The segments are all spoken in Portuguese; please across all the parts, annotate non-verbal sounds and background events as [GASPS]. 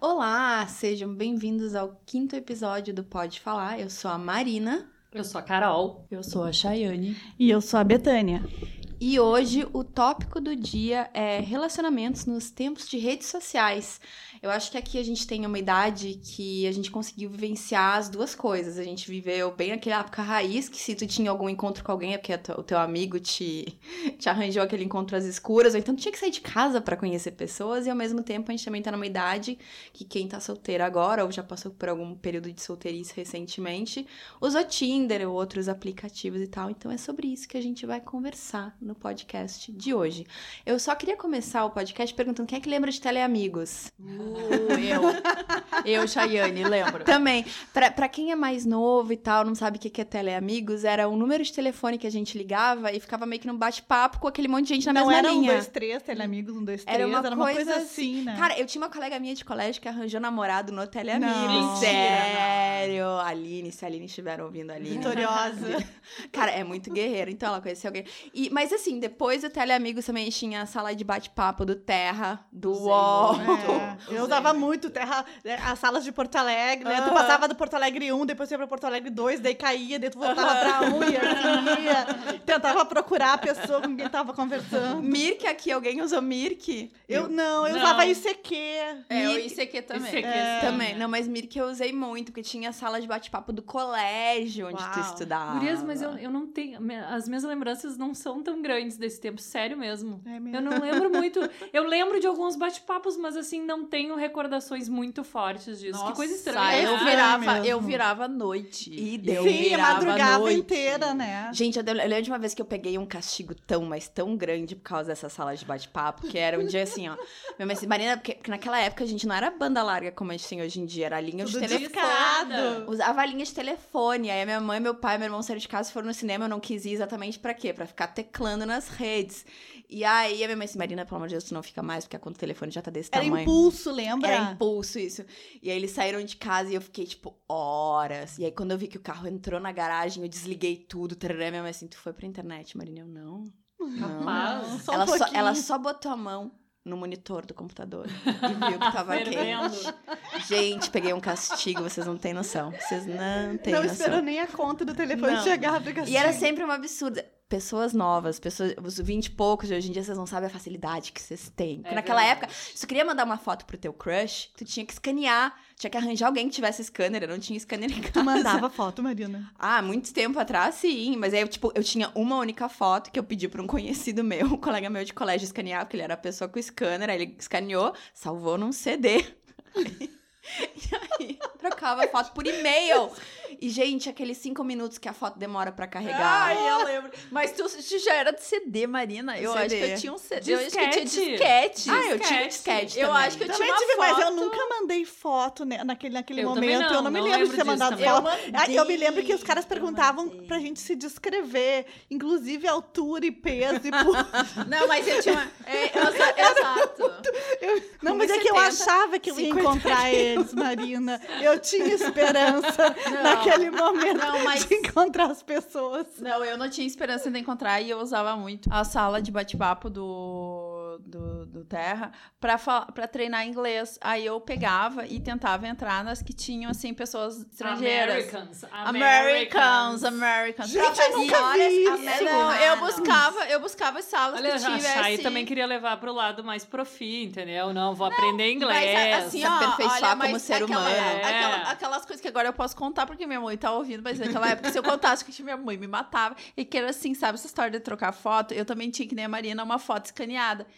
Olá, sejam bem-vindos ao quinto episódio do Pode Falar. Eu sou a Marina. Eu sou a Carol. Eu sou a Chayane. E eu sou a Betânia. E hoje o tópico do dia é relacionamentos nos tempos de redes sociais. Eu acho que aqui a gente tem uma idade que a gente conseguiu vivenciar as duas coisas. A gente viveu bem aquela época raiz, que se tu tinha algum encontro com alguém é porque o teu amigo te, te arranjou aquele encontro às escuras, ou então tu tinha que sair de casa para conhecer pessoas, e ao mesmo tempo a gente também tá numa idade que quem tá solteiro agora, ou já passou por algum período de solteirice recentemente, usou Tinder ou outros aplicativos e tal. Então é sobre isso que a gente vai conversar no podcast de hoje. Eu só queria começar o podcast perguntando quem é que lembra de Teleamigos? Uh, eu. [LAUGHS] Eu, Chayane, lembro. Também. Pra, pra quem é mais novo e tal, não sabe o que é Teleamigos, era um número de telefone que a gente ligava e ficava meio que num bate-papo com aquele monte de gente na não mesma era linha. um, dois, três, teleamigos, um, dois, três. Era uma, era uma coisa, coisa assim, né? Cara, eu tinha uma colega minha de colégio que arranjou namorado no Teleamigos. Não. Sério. Aline, se a Aline estiver ouvindo Aline. Vitoriosa. [LAUGHS] Cara, é muito guerreiro. Então ela conheceu alguém. E, mas assim, depois do Teleamigos também tinha a sala de bate-papo do Terra, do Usei UOL. É, eu usava muito terra, né, as salas de Porto Alegre, né? Tu Aham. passava do Porto Alegre 1, depois ia pra Porto Alegre 2, daí caía, daí tu voltava pra 1 e assim ia. Tentava procurar a pessoa com quem tava conversando. Mirk aqui, alguém usou Mirk? Eu não, eu Não. usava ICQ. É, o Mirk- ICQ também. ICQ. É. Também, não, mas Mirk eu usei muito, porque tinha a sala de bate-papo do colégio onde tu Uau. estudava. Gurias, mas eu, eu não tenho. As minhas lembranças não são tão grandes desse tempo, sério mesmo. É mesmo. Eu não lembro muito. Eu lembro de alguns bate-papos, mas assim, não tenho recordações muito fortes disso. que coisa estranha. Eu É virava, mesmo. eu virava à noite. E Eu deu. Sim, a madrugada noite. inteira, né? Gente, eu, lembro de uma vez que eu peguei um castigo tão, mas tão grande por causa dessa sala de bate-papo, que era um dia assim, ó. Minha mãe disse, Marina, porque, porque naquela época a gente não era banda larga como a gente tem hoje em dia, era linha de Tudo telefone. discado. Usava linha de telefone. Aí a minha mãe, meu pai, meu irmão saíram de casa e foram no cinema. Eu não quis ir exatamente pra quê? Pra ficar teclando nas redes. E aí a minha mãe disse, Marina, pelo amor de Deus, tu não fica mais, porque a conta do telefone já tá desse Era tamanho. impulso, lembra? Era impulso isso. E aí eles saíram de casa e eu fiquei, tipo, horas. E aí quando eu vi que o carro entrou na garagem, eu desliguei tudo. Tarará, minha mãe assim, tu foi pra internet, Marina? Eu, não. Não. Capaz. Só um ela, só, pouquinho. ela só botou a mão no monitor do computador e viu que tava quente. Gente, peguei um castigo, vocês não têm noção. Vocês não têm Não noção. esperou nem a conta do telefone Não. chegar pra E era sempre uma absurda. Pessoas novas, pessoas, os 20 e poucos de hoje em dia, vocês não sabem a facilidade que vocês têm. Porque É naquela verdade. época, se tu queria mandar uma foto pro teu crush, tu tinha que escanear, tinha que arranjar alguém que tivesse scanner, eu não tinha scanner em casa. Tu mandava foto, Marina. Ah, muito tempo atrás, sim. Mas aí, eu, tipo, eu tinha uma única foto que eu pedi pra um conhecido meu, um colega meu de colégio escanear, porque ele era a pessoa com scanner, aí ele escaneou, salvou num CD. [LAUGHS] [LAUGHS] E aí, trocava a foto por e-mail. E, gente, aqueles cinco minutos que a foto demora pra carregar. Ai, eu lembro. Mas tu, tu já era de CD, Marina. Eu acho que CD. eu tinha um CD. Eu acho que eu tinha Disquete. disquete. Ah, eu tinha Disquete. disquete Eu também. acho que eu Também tinha uma tive, mas eu foto. nunca mandei foto né, naquele, naquele Eu momento. não, eu não me não lembro de lembro ter mandado também. foto. Eu Ah, eu me lembro que os mandei, caras eu perguntavam mandei. pra gente se descrever, inclusive altura e peso e [LAUGHS] pu- Não, mas eu tinha uma... É, eu exato. Não, mas é que eu 1,70, achava que eu ia 50 encontrar eles, Marina. Eu tinha esperança Não. naquele momento Não, mas- de encontrar as pessoas. Não, eu não tinha esperança de encontrar e eu usava muito a sala de bate-papo do, do, do Terra pra treinar inglês. Aí eu pegava e tentava entrar nas que tinham, assim, pessoas estrangeiras. Americans. Americans, Americans. Gente, eu nunca vi isso. É, não, eu buscava, eu buscava as salas Olha, que tivesse... Chay também queria levar pro lado mais profi, entendeu? Não, vou aprender inglês. Mas assim, se ó, aperfeiçoar olha, como mas ser aquela- humano. É. aquela- aquelas coisas que agora eu posso contar porque minha mãe tá ouvindo, mas naquela época, se eu contasse que minha mãe me matava, e que era assim, sabe, essa história de trocar foto, eu também tinha que nem a Marina uma foto escaneada.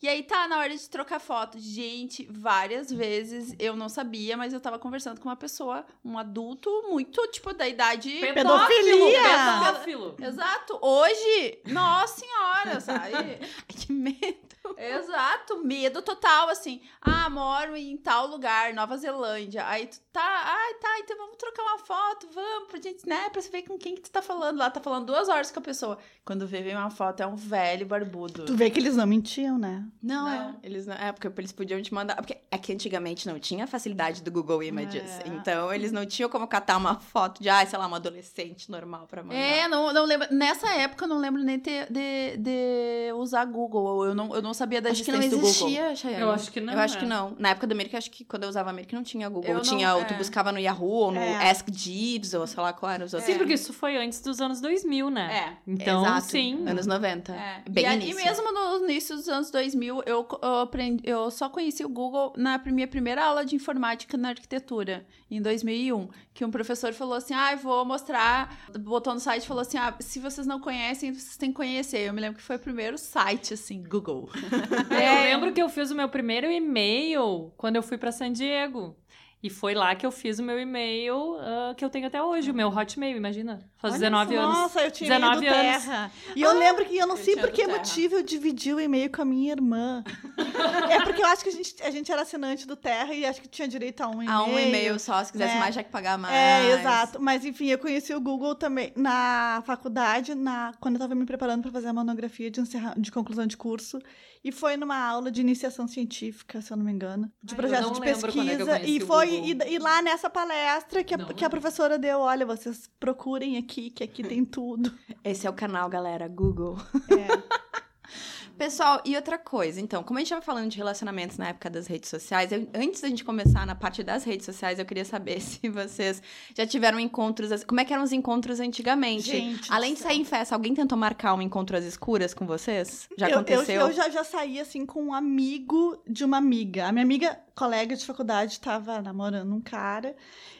E aí tá, na hora de trocar foto, gente, várias vezes eu não sabia, mas eu tava conversando com uma pessoa, um adulto muito, tipo, da idade. Pedofilia! Pedófilo. Exato. Hoje, nossa senhora, sabe? [LAUGHS] Ai, que medo. Exato, medo total, assim. Ah, moro em tal lugar, Nova Zelândia. Aí tu tá, ai, tá, então vamos trocar uma foto, vamos, pra gente, né, pra você ver com quem que tu tá falando lá. Tá falando duas horas com a pessoa. Quando vê, vem uma foto, é um velho barbudo. Tu vê que eles não mentiam, né? Não, Não. é. Eles não, é, porque eles podiam te mandar. Porque é que antigamente não tinha a facilidade do Google Images. É. Então eles não tinham como catar uma foto de, ah, sei lá, uma adolescente normal pra mandar. É, não, não lembro. Nessa época eu não lembro nem ter- de, de usar Google. Eu não, eu não sabia da Acho que não existência do Google. existia, Chayane. Eu acho que não, Eu acho é. que não. Na época do American, acho que quando eu usava American não tinha Google. Eu não- tinha, ou tu é. buscava no Yahoo, ou no É. Ask Jeeves, ou sei lá qual era os outros. Sim, porque isso foi antes dos anos 2000, né? É. Então, Exato. sim. Anos 90. É. Bem e, início. e mesmo no início dos anos 2000, eu, eu, aprendi, eu só conheci o Google na minha primeira aula de informática na arquitetura, em 2001. Que um professor falou assim: ah, vou mostrar. Botou no site e falou assim: ah, se vocês não conhecem, vocês têm que conhecer. Eu me lembro que foi o primeiro site, assim, Google. [LAUGHS] É, Eu lembro que eu fiz o meu primeiro e-mail quando eu fui pra San Diego. E foi lá que eu fiz o meu e-mail ah, que eu tenho até hoje, o meu Hotmail, imagina. Faz Olha 19 só, anos. Nossa, eu tinha 19 e-mail do anos. Terra. E eu lembro que eu não eu sei por que motivo eu dividi o e-mail com a minha irmã. [LAUGHS] é porque eu acho que a gente, a gente era assinante do Terra e acho que tinha direito a um e-mail. A um e-mail só, se quisesse né? mais, já que pagar mais. É, exato. Mas enfim, eu conheci o Google também na faculdade, na, quando eu estava me preparando para fazer a monografia de, encerra, de conclusão de curso. E foi numa aula de iniciação científica, se eu não me engano, de Ai, eu projeto não de é que eu pesquisa. e foi Google. e, e lá nessa palestra que a, Não que a professora deu, olha, vocês procurem aqui, que aqui tem tudo. Esse é o canal, galera, Google. É. Pessoal, e outra coisa, então, como a gente estava falando de relacionamentos na época das redes sociais, eu- antes da gente começar na parte das redes sociais, eu queria saber [LAUGHS] se vocês já tiveram encontros, como é que eram os encontros antigamente? Gente Além de sair em festa, alguém tentou marcar um encontro às escuras com vocês? Já Eu- eu, aconteceu? Eu, já, já saí, assim, com um amigo de uma amiga. A minha amiga, colega de faculdade, estava namorando um cara.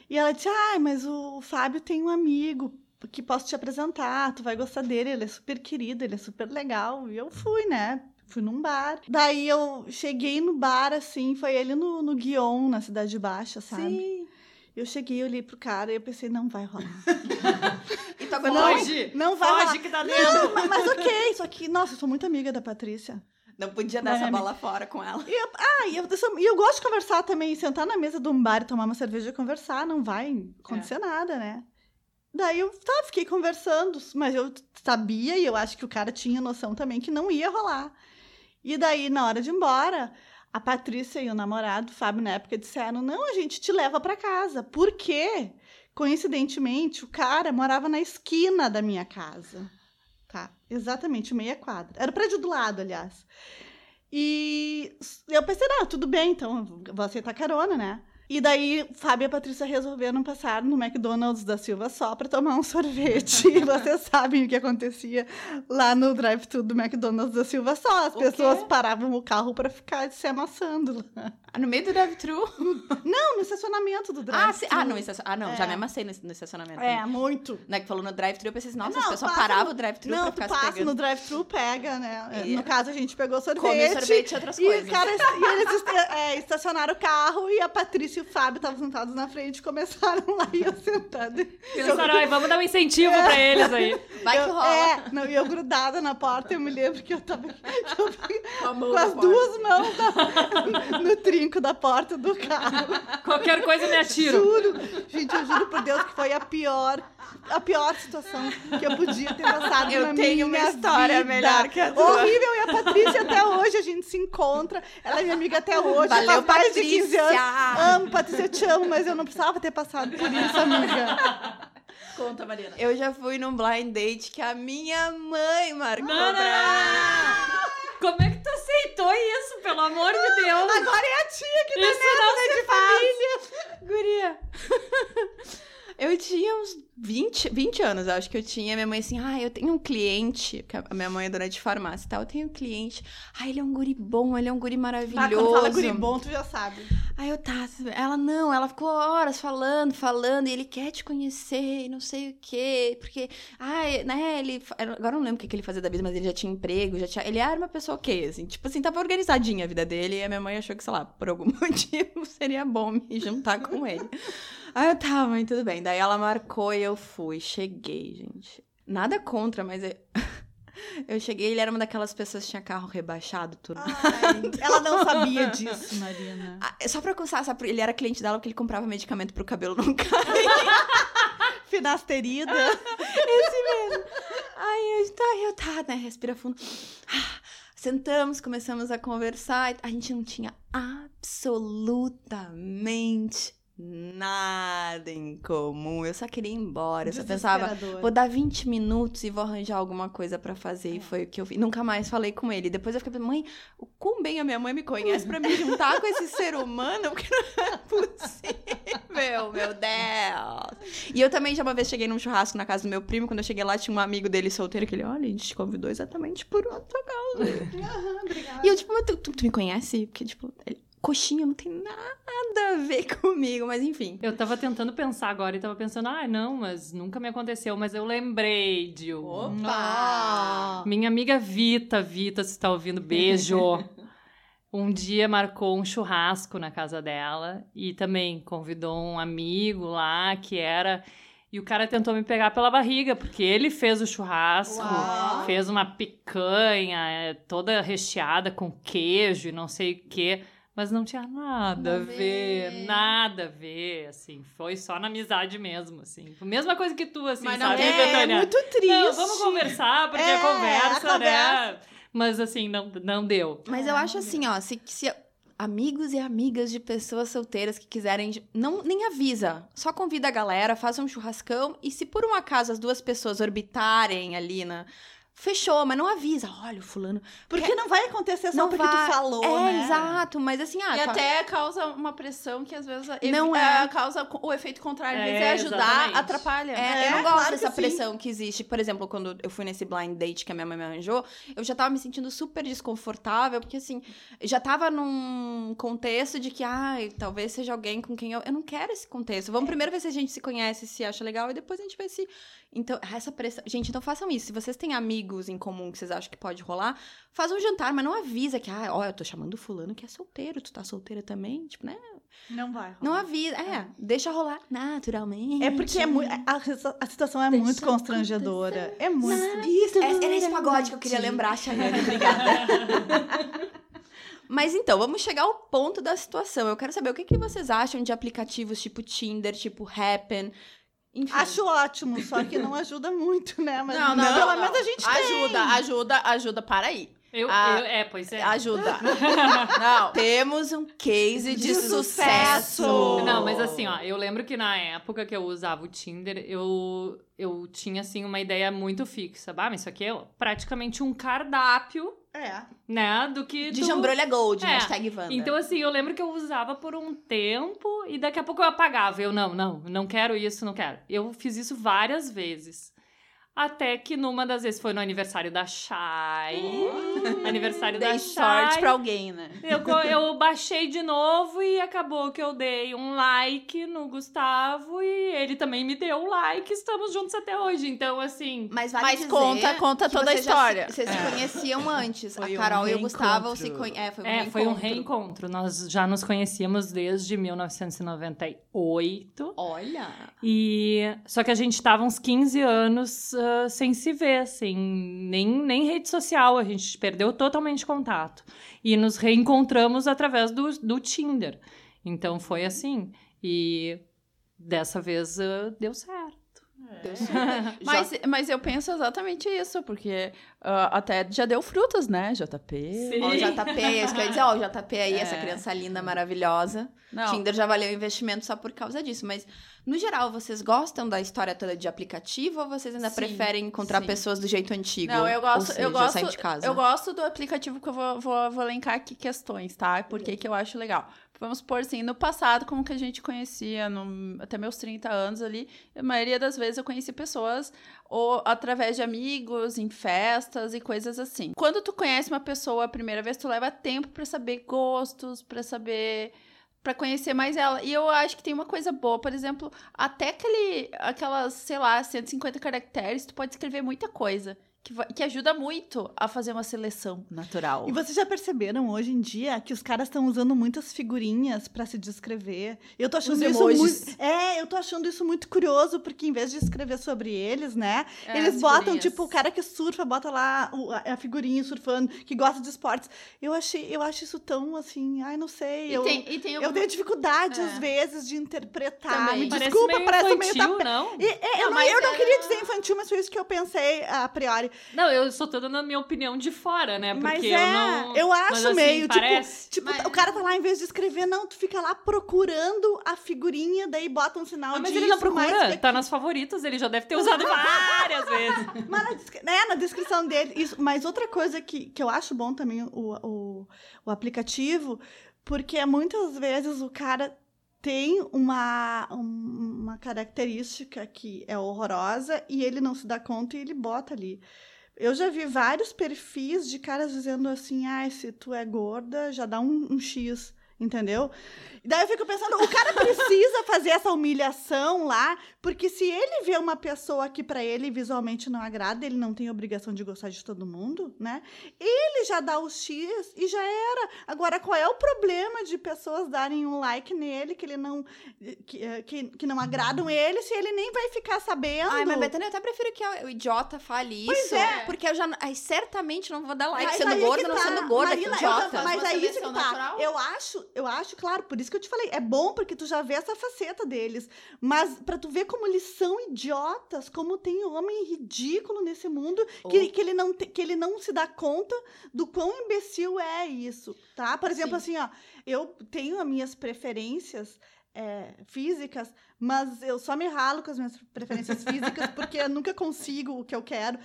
E ela disse, ai, mas o Fábio tem um amigo que posso te apresentar. Tu vai gostar dele, ele é super querido, ele é super legal. E eu fui, né? Fui num bar. Daí eu cheguei no bar, assim, foi ele no, no Guion, na Cidade Baixa, sabe? Sim. Eu cheguei, olhei pro cara e eu pensei, não vai rolar. [LAUGHS] E tu aguentou? Foge! Não vai rolar. Foge que tá dentro! Não, mas, mas ok, só que, nossa, eu sou muito amiga da Patrícia. Não podia dar Não, essa é bola fora com ela. Ah, e eu, e eu gosto de conversar também, sentar na mesa de um bar e tomar uma cerveja e conversar, não vai acontecer nada, né? Daí eu tá, fiquei conversando, mas eu sabia e eu acho que o cara tinha noção também que não ia rolar. E daí, na hora de ir embora, a Patrícia e o namorado, o Fábio, na época, disseram: não, a gente te leva pra casa. Por quê? Coincidentemente, o cara morava na esquina da minha casa. Tá, exatamente, meia quadra. Era o prédio do lado, aliás. E eu pensei, não, tudo bem, então vou aceitar carona, né? E daí, Fábio e a Patrícia resolveram passar no McDonald's da Silva só pra tomar um [LAUGHS] sorvete. e vocês sabem o que acontecia lá no drive-thru do McDonald's da Silva só. As O pessoas quê? paravam o carro pra ficar se amassando lá. Ah, No meio do drive-thru? [LAUGHS] Não, no estacionamento do Ah, drive-thru. sim. ah, não, estacion... ah, não, já É. me amassei no, no estacionamento. É, muito. Né, que falou no drive-thru, eu pensei assim, nossa, Não, as pessoas paravam no- o drive-thru pra tu ficar se passa pegando. no drive-thru, pega, né? E- No caso, a gente pegou sorvete. Come sorvete e outras E, coisas. o cara, e eles [LAUGHS] é, estacionaram o carro e a Patrícia e o Fábio estavam sentados na frente e começaram lá e eu sentada. Pensaram, "Ai, vamos dar um incentivo pra eles aí. Vai que Eu- rola. É, não, e eu grudada na porta, eu me lembro que eu tava [LAUGHS] eu Com as porta. duas mãos na- [LAUGHS] no trinco da porta do carro. Qualquer coisa me atiro. Juro, gente, eu juro por Deus que foi a pior, a pior situação que eu podia ter passado Eu na tenho uma minha história vida. melhor que a tua. Horrível, e a Patrícia até hoje, a gente se encontra, ela é minha amiga até hoje, Valeu, faz mais de 15 anos. Patrícia! Amo, Patrícia, eu te amo, mas eu não precisava ter passado por isso, amiga. Conta, Marina. Eu já fui num blind date que a minha mãe marcou Não, não, pra... Como é que tu aceitou isso, pelo amor de Deus? Agora é a tia que tá Isso não se faz. Guria. Eu tinha uns 20, 20 anos, eu acho que eu tinha. Minha mãe assim, ah, eu tenho um cliente, que a minha mãe é dona de farmácia e tal, eu tenho um cliente. Ah, ele é um guri bom, ele é um guri maravilhoso. Ah, quando fala guri bom, tu já sabe. Aí eu tá, ela não, ela ficou horas falando, falando, e ele quer te conhecer, e não sei o quê, porque, ai, né, ele, agora eu não lembro o que, que ele fazia da vida, mas ele já tinha emprego, já tinha, ele era uma pessoa o quê, assim, tipo assim, tava organizadinha a vida dele, e a minha mãe achou que, sei lá, por algum [LAUGHS] motivo seria bom me juntar com ele. Aí eu, tá, mãe, tudo bem, daí ela marcou e eu fui, cheguei, gente. Nada contra, mas eu, [LAUGHS] eu cheguei, ele era uma daquelas pessoas que tinha carro rebaixado, tudo. Ai, [LAUGHS] ela não sabia disso, Marina. Ah, Só pra constar, sabe, ele era cliente dela porque ele comprava medicamento pro cabelo não cair. [LAUGHS] Finasterida. Aí eu, tá, eu tá, né? Respira fundo. Ah, Sentamos, começamos a conversar. A gente não tinha absolutamente nada em comum. Eu só queria ir embora. Eu só pensava, vou dar 20 minutos e vou arranjar alguma coisa pra fazer. É. E foi o que eu fiz. Nunca mais falei com ele. Depois eu fiquei pensando, mãe, o quão bem a minha mãe me conhece pra me juntar com esse ser humano? [LAUGHS] Porque não é possível, meu Deus. E eu também já uma vez cheguei num churrasco na casa do meu primo. Quando eu cheguei lá, tinha um amigo dele solteiro que ele, olha, a gente te convidou exatamente por outra causa. Aham, obrigada. E eu, tipo, tu, tu, tu me conhece? Porque, tipo, ele, coxinha não tem nada a ver [LAUGHS] comigo, mas enfim. Eu tava tentando pensar agora e tava pensando, ah, não, mas nunca me aconteceu, mas eu lembrei de um. Ah. Minha amiga Vita, Vita, se tá ouvindo, beijo. [LAUGHS] Um dia marcou um churrasco na casa dela e também convidou um amigo lá que era. E o cara tentou me pegar pela barriga, porque ele fez o churrasco, Uau. fez uma picanha é, toda recheada com queijo e não sei o quê. Mas não tinha nada a Nada a ver, ver. nada a ver, assim. Foi só na amizade mesmo, assim. Mesma coisa que tu, assim, Mas não sabe, é, É, muito triste. Não, vamos conversar, porque É, é conversa, a né? Mas assim, não, não deu. Mas eu acho assim, ó, se, se amigos e amigas de pessoas solteiras que quiserem, não nem avisa, só convida a galera, faz um churrascão e se por um acaso as duas pessoas orbitarem ali na fechou, mas não avisa, olha o fulano. Porque não vai acontecer só Não porque vai- tu falou, é, né? exato, mas assim, ah, E tu- até causa uma pressão que às vezes Não é, é. causa o efeito contrário. Às É, vezes é ajudar, exatamente. atrapalha. É, eu É, não gosto claro dessa sim. pressão que existe. Por exemplo, quando eu fui nesse blind date que a minha mãe me arranjou, eu já tava me sentindo super desconfortável, porque assim, eu já tava num contexto de que, ai, talvez seja alguém com quem eu. Eu não quero esse contexto. Vamos primeiro ver se a gente se conhece, se acha legal, e depois a gente vê se. Então, essa pressão. Gente, então façam isso. Se vocês têm amigos em comum que vocês acham que pode rolar, faz um jantar, mas não avisa que, ah, ó, eu tô chamando fulano que é solteiro, tu tá solteira também, tipo, né? Não vai. Não rolar. avisa. É, deixa rolar naturalmente. É porque é muito, a, a situação é Deixa muito constrangedora. É muito. Isso, é- era esse pagode que eu queria lembrar, Chayane, obrigada. [LAUGHS] Mas então, vamos chegar ao ponto da situação. Eu quero saber o que, que vocês acham de aplicativos tipo Tinder, tipo Happen, enfim. Acho ótimo, só que não ajuda muito, né? Mas Não, não, pelo não, menos não. a gente Ajuda, ajuda, ajuda. Para aí. Eu, Ah, eu- é, pois é. Ajuda. [LAUGHS] Não. Temos um case de, De sucesso. sucesso. Não, mas assim, ó, eu lembro que na época que eu usava o Tinder, eu, eu tinha, assim, uma ideia muito fixa. Bah, mas isso aqui é praticamente um cardápio, tem. É. né, do que De tu... jambrolha gold, É. hashtag Wanda. Então, assim, eu lembro que eu usava por um tempo e daqui a pouco eu apagava. Eu, não, não, não quero isso, não quero. Eu fiz isso várias vezes. Até que numa das vezes foi no aniversário da Shai. aniversário da Shai. sorte pra alguém, né? Eu, eu baixei de novo e acabou que eu dei um like no Gustavo e ele também me deu um like. Estamos juntos até hoje. Então, assim. Mas vale Mas dizer conta, conta que toda a história. se- vocês se conheciam [LAUGHS] antes. Foi a um Carol e o Gustavo se. É, foi um É, reencontro. foi um reencontro. Nós já nos conhecíamos desde 1998. Olha. E só que a gente tava uns 15 anos ah, sem se ver, assim, nem, nem rede social, a gente perdeu totalmente contato. E nos reencontramos através do, do Tinder. Então foi assim. E dessa vez ah, deu certo. Deu super. [LAUGHS] Mas, mas eu penso exatamente isso, porque ah, até já deu frutas, né, JP? Sim. Ó, o JP, é isso que eu ia dizer, ó, o JP aí, essa É. criança linda, maravilhosa. Não, Tinder já valeu investimento só por causa disso. Mas, no geral, vocês gostam da história toda de aplicativo ou vocês ainda Sim, preferem encontrar sim. pessoas do jeito antigo? Não, eu gosto, Ou seja, eu gosto, sair de casa. eu gosto do aplicativo que eu vou, vou, vou elencar aqui questões, tá? Por que que eu acho legal. Vamos supor assim, no passado, como que a gente conhecia, no- até meus 30 anos ali, a maioria das vezes eu conheci pessoas ou através de amigos, em festas e coisas assim. Quando tu conhece uma pessoa a primeira vez, tu leva tempo pra saber gostos, pra saber Pra conhecer mais ela. E eu acho que tem uma coisa boa, por exemplo, até aquele, aquelas, sei lá, 150 caracteres, tu pode escrever muita coisa. Que, que ajuda muito a fazer uma seleção natural. E vocês já perceberam hoje em dia que os caras estão usando muitas figurinhas pra se descrever? Eu tô achando Os isso emojis. muito. É, eu tô achando isso muito curioso, porque em vez de escrever sobre eles, né? É, eles botam, figurinhas. tipo, o cara que surfa, bota lá a, figurinha surfando, que gosta de esportes. Eu achei, eu acho isso tão assim, ai, não sei. E eu, tem, e tem eu tenho dificuldade, É. às vezes, de interpretar. Também. Me Parece desculpa, meio parece infantil, meio não? E- é, eu Não, eu não é- queria dizer infantil, mas foi isso que eu pensei a priori. Não, eu só tô dando a minha opinião de fora, né? Porque Mas eu é, não. eu acho Mas, assim, meio, tipo, parece. Tipo, Mas- o cara tá lá, em vez de escrever, não, tu fica lá procurando a figurinha, daí bota um sinal Ah, mas disso, ele não procura, tá nas favoritas, ele já deve ter usado [LAUGHS] várias vezes. Mas na, descri- é, na descrição dele. Isso, mas outra coisa que, que eu acho bom também o, o, o aplicativo, porque muitas vezes o cara tem uma, um- uma característica que é horrorosa e ele não se dá conta e ele bota ali. Eu já vi vários perfis de caras dizendo assim: ah, se tu é gorda, já dá um, um X. Entendeu? E daí eu fico pensando, o cara precisa fazer essa humilhação lá, porque se ele vê uma pessoa que pra ele visualmente não agrada, ele não tem obrigação de gostar de todo mundo, né? Ele já dá o X e já era. Agora, qual é o problema de pessoas darem um like nele que ele não que, eh, que, que não agradam ele, se ele nem vai ficar sabendo? Ai, mas Betânia, eu até prefiro que o idiota fale isso. é. Porque eu já. Ai, certamente não vou dar like Mas sendo aí gorda, que não tá. sendo gorda, Marina, eu idiota. mas Uma é isso que tá. natural. Eu acho, eu acho, claro, por isso que eu te falei, é bom porque tu já vê essa faceta deles. Mas pra tu ver como eles são idiotas, como tem homem ridículo nesse mundo, que, Oh. que, ele não te- que ele não se dá conta do quão imbecil é isso, tá? Por exemplo, assim, ó, eu tenho as minhas preferências é, físicas, mas eu só me ralo com as minhas preferências físicas [LAUGHS] porque eu nunca consigo o que eu quero.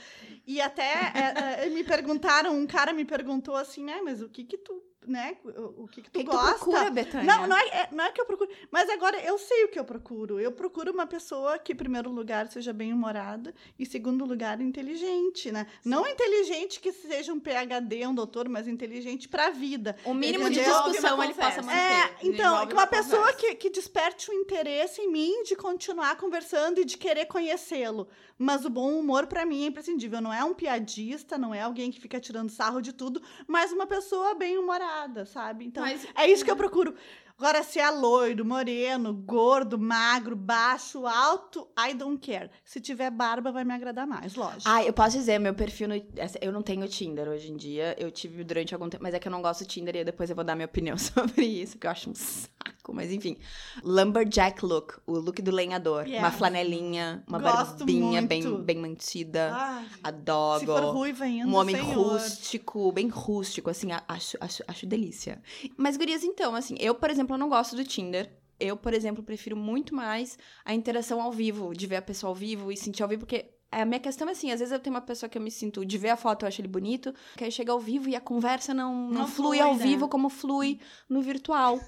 E até é, é, me perguntaram, um cara me perguntou assim, né, mas o que que tu, né, o, que que tu que, que tu gosta? procura, Betânia? Não, não é, é- não é que eu procuro. Mas agora eu sei o que eu procuro. Eu procuro uma pessoa que, em primeiro lugar, seja bem-humorada e, em segundo lugar, inteligente, né? Não inteligente que seja um PhD, um doutor, mas inteligente pra vida. O mínimo de Entendeu? discussão Uma ele possa manter. É, então, uma uma pessoa que, que desperte o interesse em mim de continuar conversando e de querer conhecê-lo. Mas o bom humor, pra mim, é imprescindível. Não é um piadista, não é alguém que fica tirando sarro de tudo, mas uma pessoa bem-humorada, sabe? Então, Mas- é isso que eu procuro. Agora, se é loiro, moreno, gordo, magro, baixo, alto, I don't care. Se tiver barba, vai me agradar mais, lógico. Ah, eu posso dizer, meu perfil no. Eu não tenho Tinder hoje em dia. Eu tive durante algum tempo, mas é que eu não gosto de Tinder e depois eu vou dar minha opinião [LAUGHS] sobre isso, que eu acho um saco. Mas enfim. Lumberjack look, o look do lenhador. Uma flanelinha, uma Gosto barbinha bem, muito. bem mantida. Ai, Adoro. se for ruiva ainda, um homem senhor. rústico, bem rústico, assim, a- acho, acho, acho delícia. Mas, gurias, então, assim, eu, por exemplo, eu não gosto do Tinder. Eu, por exemplo, prefiro muito mais a interação ao vivo, de ver a pessoa ao vivo e sentir ao vivo, porque a minha questão é assim, às vezes eu tenho uma pessoa que eu me sinto, de ver a foto eu acho ele bonito, que aí chega ao vivo e a conversa não, não, Não flui flui, ao né? vivo como flui no virtual.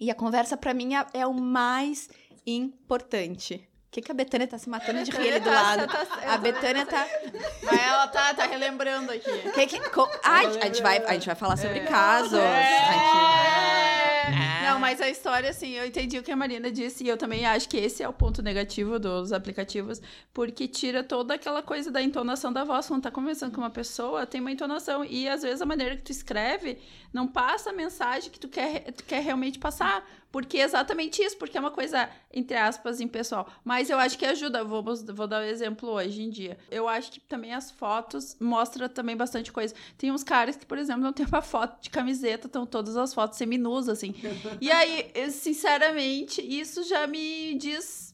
E a conversa, pra mim, é, é o mais importante. O que, que a Betânia tá se matando de rir ali do lado? A Betânia tá... Mas ela tá, tá relembrando aqui. Que que, co- Ai, a, gente vai, a gente vai falar sobre casos. A gente- É. Mas a história, assim, eu entendi o que a Marina disse e eu também acho que esse é o ponto negativo dos aplicativos, porque tira toda aquela coisa da entonação da voz. Quando tá conversando com uma pessoa, tem uma entonação e às vezes a maneira que tu escreve não passa a mensagem que tu quer, tu quer realmente passar. Porque é exatamente isso, porque é uma coisa, entre aspas, impessoal. Mas eu acho que ajuda. Vou, vou dar um exemplo hoje em dia. Eu acho que também as fotos mostram também bastante coisa. Tem uns caras que, por exemplo, não tem uma foto de camiseta, estão todas as fotos seminus, assim. E aí, eu, sinceramente, isso já me diz.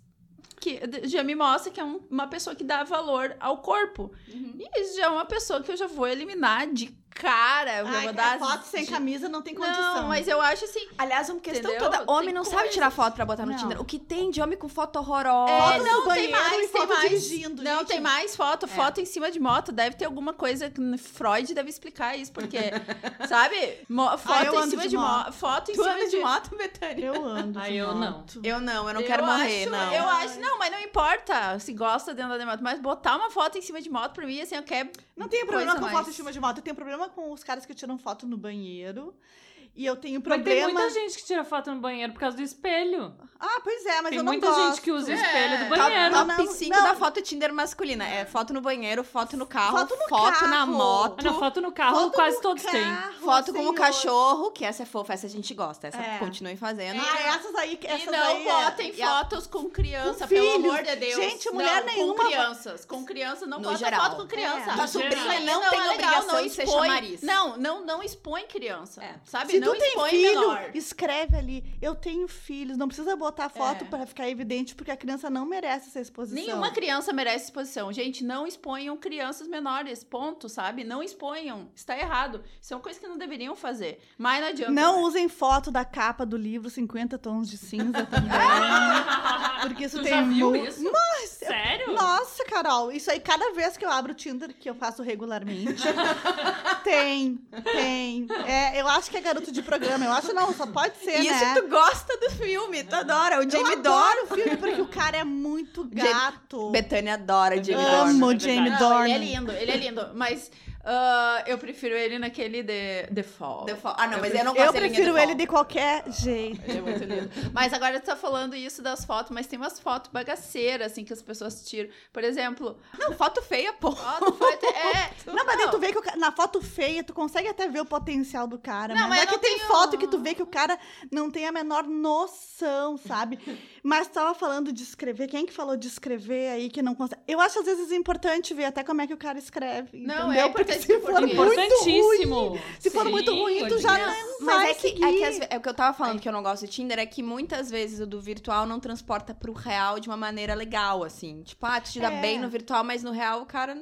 Que já me mostra que é um- uma pessoa que dá valor ao corpo. E isso já é uma pessoa que eu já vou eliminar de cara. Eu vou Ai, dar a foto sem camisa não tem condição. Não, mas eu acho assim. Aliás, uma questão Entendeu? toda. Homem Tem não sabe tirar foto pra botar no Não. Tinder. O que tem de homem com foto horrorosa? É, não, tem banheiro mais, e tem foto mais. dirigindo, Não, gente. tem mais foto, foto em cima de moto. Deve ter alguma coisa que Freud deve explicar isso, porque, [LAUGHS] sabe? Mo- foto eu em cima de de, moto. Foto em Tu cima de, de moto, Betânia? Eu ando. Ah, de eu não. Eu não, eu não quero morrer, acho- não. Eu acho, não, mas não importa se gosta de andar de moto, mas botar uma foto em cima de moto pra mim, assim, eu quero. Não tenho problema com mais. foto em cima de moto. Eu tenho problema com os caras que tiram foto no banheiro. E eu tenho Mas tem problema. muita gente que tira foto no banheiro por causa do espelho. Ah, pois é, mas tem eu não muita gosto. gente que usa o É. espelho do Top- banheiro. top- Top Não, 5 não. da foto Tinder masculina. É foto no banheiro, foto no carro, Foto no foto na carro. moto. Ah, não, foto no carro Foto quase no todos têm. carro, Foto com o cachorro, que essa é fofa, essa a gente gosta. Essa É. continuem fazendo. Ah, essas aí, E essas não aí é- botem e a- fotos com criança, Com pelo filhos. amor de Deus. Gente, mulher Não, nenhuma- Com crianças. Com criança, não No bota geral. foto com criança. É. Tua No sobrinha não, tem é legal, obrigação não de ser chamariz. Não, não, expõe criança. É. Sabe? Não tu tem filho, menor. escreve ali, eu tenho filhos. Não precisa botar foto É. pra ficar evidente, porque a criança não merece essa exposição. Nenhuma criança merece exposição. Gente, não exponham crianças menores. Ponto, sabe? Não exponham. Está errado. Isso é uma coisa que não deveriam fazer. Mas não adianta. Não né? usem foto da capa do livro 50 Tons de Cinza [LAUGHS] também. porque isso Tu tem já viu mu- isso? Sério? Nossa, Carol, isso aí cada vez que eu abro o Tinder, que eu faço regularmente, [LAUGHS] tem, tem. É, eu acho que é garoto de programa, eu acho não, só pode ser, Isso né? tu gosta do filme, tu adora. O eu Jamie Dornan. adoro o filme porque o cara é muito gato. Betânia adora Jamie Amo Dornan. é Jamie Dornan. ele é lindo, ele é lindo. Mas ah, eu prefiro ele naquele The, The Fall. The Fall. Ah, não, Eu mas eu não gosto Eu prefiro ele de qualquer jeito. Ele é muito lindo. Mas agora tu tá falando isso das fotos, mas tem umas fotos bagaceiras, assim, que as pessoas tiram. Por exemplo, Não, foto feia, pô. foto foi até- é. [LAUGHS] Não, mas daí tu vê que o na foto feia, tu consegue até ver o potencial do cara. Não, mas, mas é que não tem tenho- foto que tu vê que o cara não tem a menor noção, sabe? [LAUGHS] Mas tu tava falando de escrever. Quem que falou de escrever aí que não consegue? Eu acho às vezes importante ver até como é que o cara escreve. Não, entendeu? é Porque importante se for muito ruim, Importantíssimo. se for muito Sim, ruim, tu já não Mas vai é que, seguir. é que ve- é o que eu tava falando que eu não gosto de Tinder, é que muitas vezes o do virtual não transporta pro real de uma maneira legal, assim. Tipo, ah, tu te dá É. bem no virtual, mas no real o cara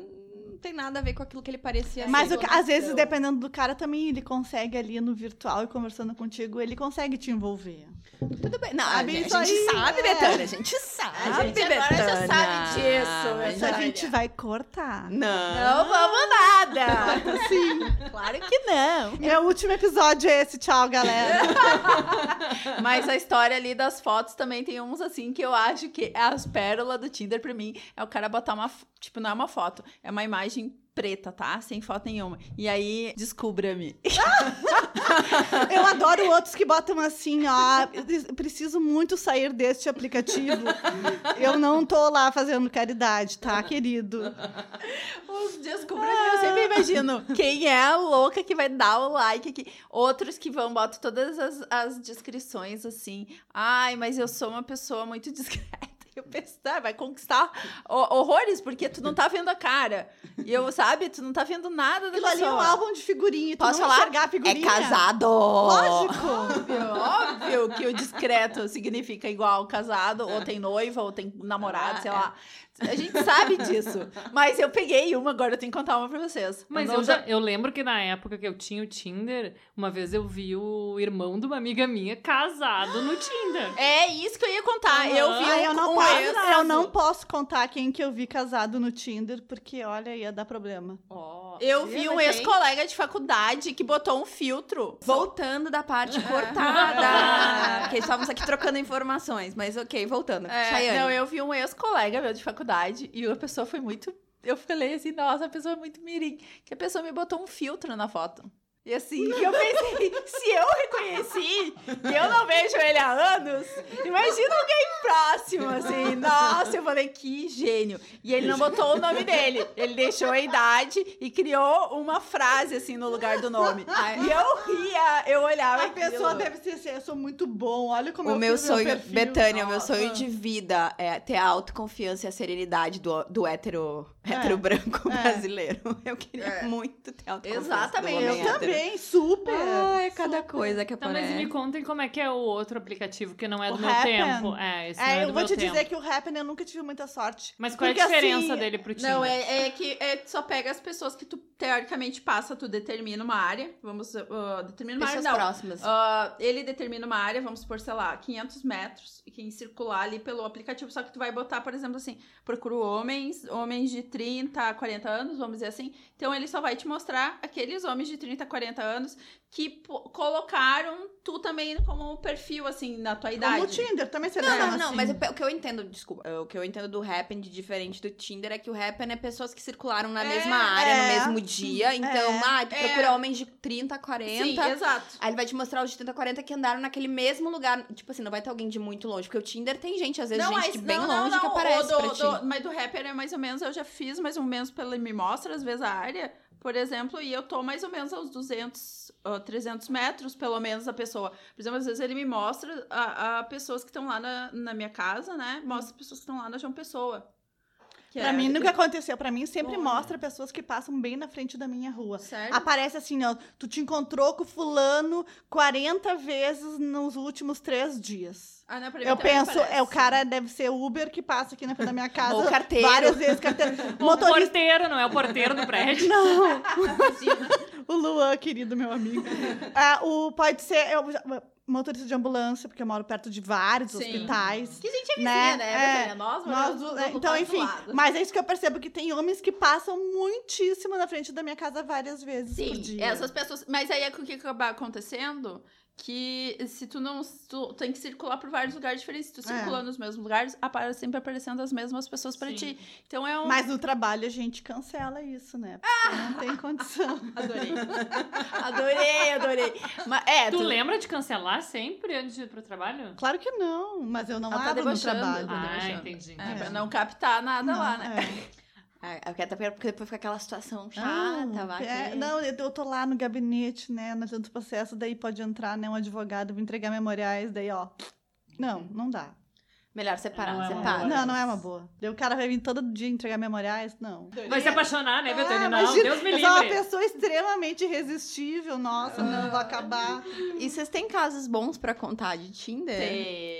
não tem nada a ver com aquilo que ele parecia Mas ser. o às vezes, dependendo do cara, também ele consegue ali no virtual e conversando contigo, ele consegue te envolver. Tudo bem. Não, a a gente aí? sabe, É. Betânia. A gente sabe, A gente agora já sabe disso, A mas a gente vai cortar. Não. Não vamos nada. Sim. Claro que não. É o último episódio esse. Tchau, galera. [LAUGHS] Mas a história ali das fotos também tem uns assim que eu acho que é as pérolas do Tinder pra mim. É o cara botar uma. Tipo, não é uma foto, é uma imagem preta, tá? Sem foto nenhuma. E aí, descubra-me. [LAUGHS] Eu adoro outros que botam assim, ó. "Eu Preciso muito sair deste aplicativo. Eu não tô lá fazendo caridade, tá, querido? Os descubra-me, eu sempre imagino quem é a louca que vai dar o like aqui. Outros que vão, botam todas as, as descrições assim. Ai, mas eu sou uma pessoa muito discreta. [LAUGHS] Eu penso, tá, vai conquistar ho- horrores, porque tu não tá vendo a cara. E eu, sabe, tu não tá vendo nada da Aquilo ali é um pessoa. álbum de figurinha. Tu Posso não falar? a É figurinha. casado. Lógico. Óbvio, óbvio que o discreto significa igual casado, ou tem noiva, ou tem namorado, Ah, sei é. lá. A gente sabe disso. Mas eu peguei uma, agora eu tenho que contar uma pra vocês. Mas não eu, já, eu lembro que na época que eu tinha o Tinder, uma vez eu vi o irmão de uma amiga minha casado no Tinder. [GASPS] É isso que eu ia contar. Eu vi Ah, um, eu, não um posso, eu não posso contar quem que eu vi casado no Tinder, porque, olha, ia dar problema. Eu vi um ex-colega de faculdade que botou um filtro. Voltando da parte [LAUGHS] cortada. [LAUGHS] porque estávamos aqui trocando informações, mas ok, voltando. É, Chayane. não, eu vi um ex-colega meu de faculdade e a pessoa foi muito. Eu falei assim, nossa, a pessoa é muito mirim. Que a pessoa me botou um filtro na foto. E assim, que [LAUGHS] eu pensei, se eu reconheci e eu não vejo ele há anos, imagina alguém próximo, assim. Nossa, eu falei, que gênio. E ele não botou o nome dele. Ele deixou a idade e criou uma frase, assim, no lugar do nome. E eu ria, eu olhava A pessoa aquilo. deve ser assim, eu sou muito bom, olha como O eu meu sonho. Betânia, o meu sonho de vida é ter a autoconfiança e a serenidade do, do hétero, hétero branco É. brasileiro. [LAUGHS] Eu queria É. muito ter a autoconfiança. Exatamente. do homem Eu hétero. também, super. Ai, é cada super. coisa que Tá, mas aparece. me contem como é que é o outro aplicativo que não é O do meu Happen. tempo. É, esse não é É, do eu vou meu te tempo. dizer que o Happen eu nunca tive muita sorte. Mas qual é a diferença assim, dele pro Tinder? Não, é, é que é, tu só pega as pessoas que tu teoricamente passa, tu determina uma área. Vamos, uh, determina uma Pessoas área, não. próximas. Ah, ele determina uma área, vamos por, sei lá, 500 metros, e quem circular ali pelo aplicativo, só que tu vai botar, por exemplo, assim, procuro homens, homens de 30 a 40 anos, vamos dizer assim. Então ele só vai te mostrar aqueles homens de 30 a 40 anos que colocaram tu também como perfil, assim, na tua idade. Como o Tinder, também você Não, não, não, assim. mas o, o que eu entendo, desculpa, o que eu entendo do Happen de diferente do Tinder é que o Happen é pessoas que circularam na É, mesma área, é. no mesmo dia. Então, É, ah, tu é. procura homens de 30 a 40. Sim, exato. Aí ele vai te mostrar os de 30 a 40 que andaram naquele mesmo lugar. Tipo assim, não vai ter alguém de muito longe. Porque o Tinder tem gente, às vezes, gente mas- de bem não, não, longe que não, aparece o pra do, ti. do- mas do rapper é mais ou menos, eu já fiz mais ou menos pela me mostra, às vezes, a área, por exemplo, e eu tô mais ou menos aos 200, ó, 300 metros, pelo menos, a pessoa. Por exemplo, às vezes ele me mostra a, a pessoas que estão lá na, na minha casa, né? Mostra pessoas que estão lá na João Pessoa. Que Pra é- mim nunca aconteceu. Pra mim sempre mostra pessoas que passam bem na frente da minha rua. Sério? Aparece assim, ó. Tu te encontrou com fulano 40 vezes nos últimos três dias. Ah, não, pra mim Eu penso, é o cara deve ser Uber que passa aqui na frente da minha [LAUGHS] casa. Ou carteiro. Várias vezes carteiro. [LAUGHS] O Motorista. porteiro, não é o porteiro do [LAUGHS] prédio. Não, o Luan, querido meu amigo. Ah, o, pode ser eu, motorista de ambulância, porque eu moro perto de vários Sim. hospitais. Que gente é vizinha, Né? né? É. Betânia? Nós, Nós, do- é, então, enfim, mas é isso que eu percebo que tem homens que passam muitíssimo na frente da minha casa várias vezes por Sim, dia. essas pessoas. Mas aí é o que acaba acontecendo? Que se tu não. Tu tem que circular por vários lugares diferentes. Se tu É. circula nos mesmos lugares, apare, sempre aparecendo as mesmas pessoas pra Sim. ti. Então é um. Mas no trabalho a gente cancela isso, né? Porque [LAUGHS] não tem condição. Adorei. adorei, adorei. Mas, é, Tu lembra de cancelar sempre antes de ir pro trabalho? Claro que não, mas eu não Ela tá abro no debochando. trabalho. Tá Ah, debochando. entendi. É, pra não captar nada Não, lá, né? é. É, eu quero até porque depois fica aquela situação chata, Não, vai. é, que- não, eu eu tô lá no gabinete, né, no tanto processo, daí pode entrar, né, um advogado, vou entregar memoriais, daí, ó, não, não dá. Melhor separar, Não é uma separa. boa. Não, não é uma boa. Daí o cara vai vir todo dia entregar memoriais, não. Vai se apaixonar, né, Betânia? Ah, não, imagina, Deus me eu sou uma livre. pessoa extremamente irresistível, nossa, não, vou acabar. E vocês têm casos bons pra contar de Tinder? Tem.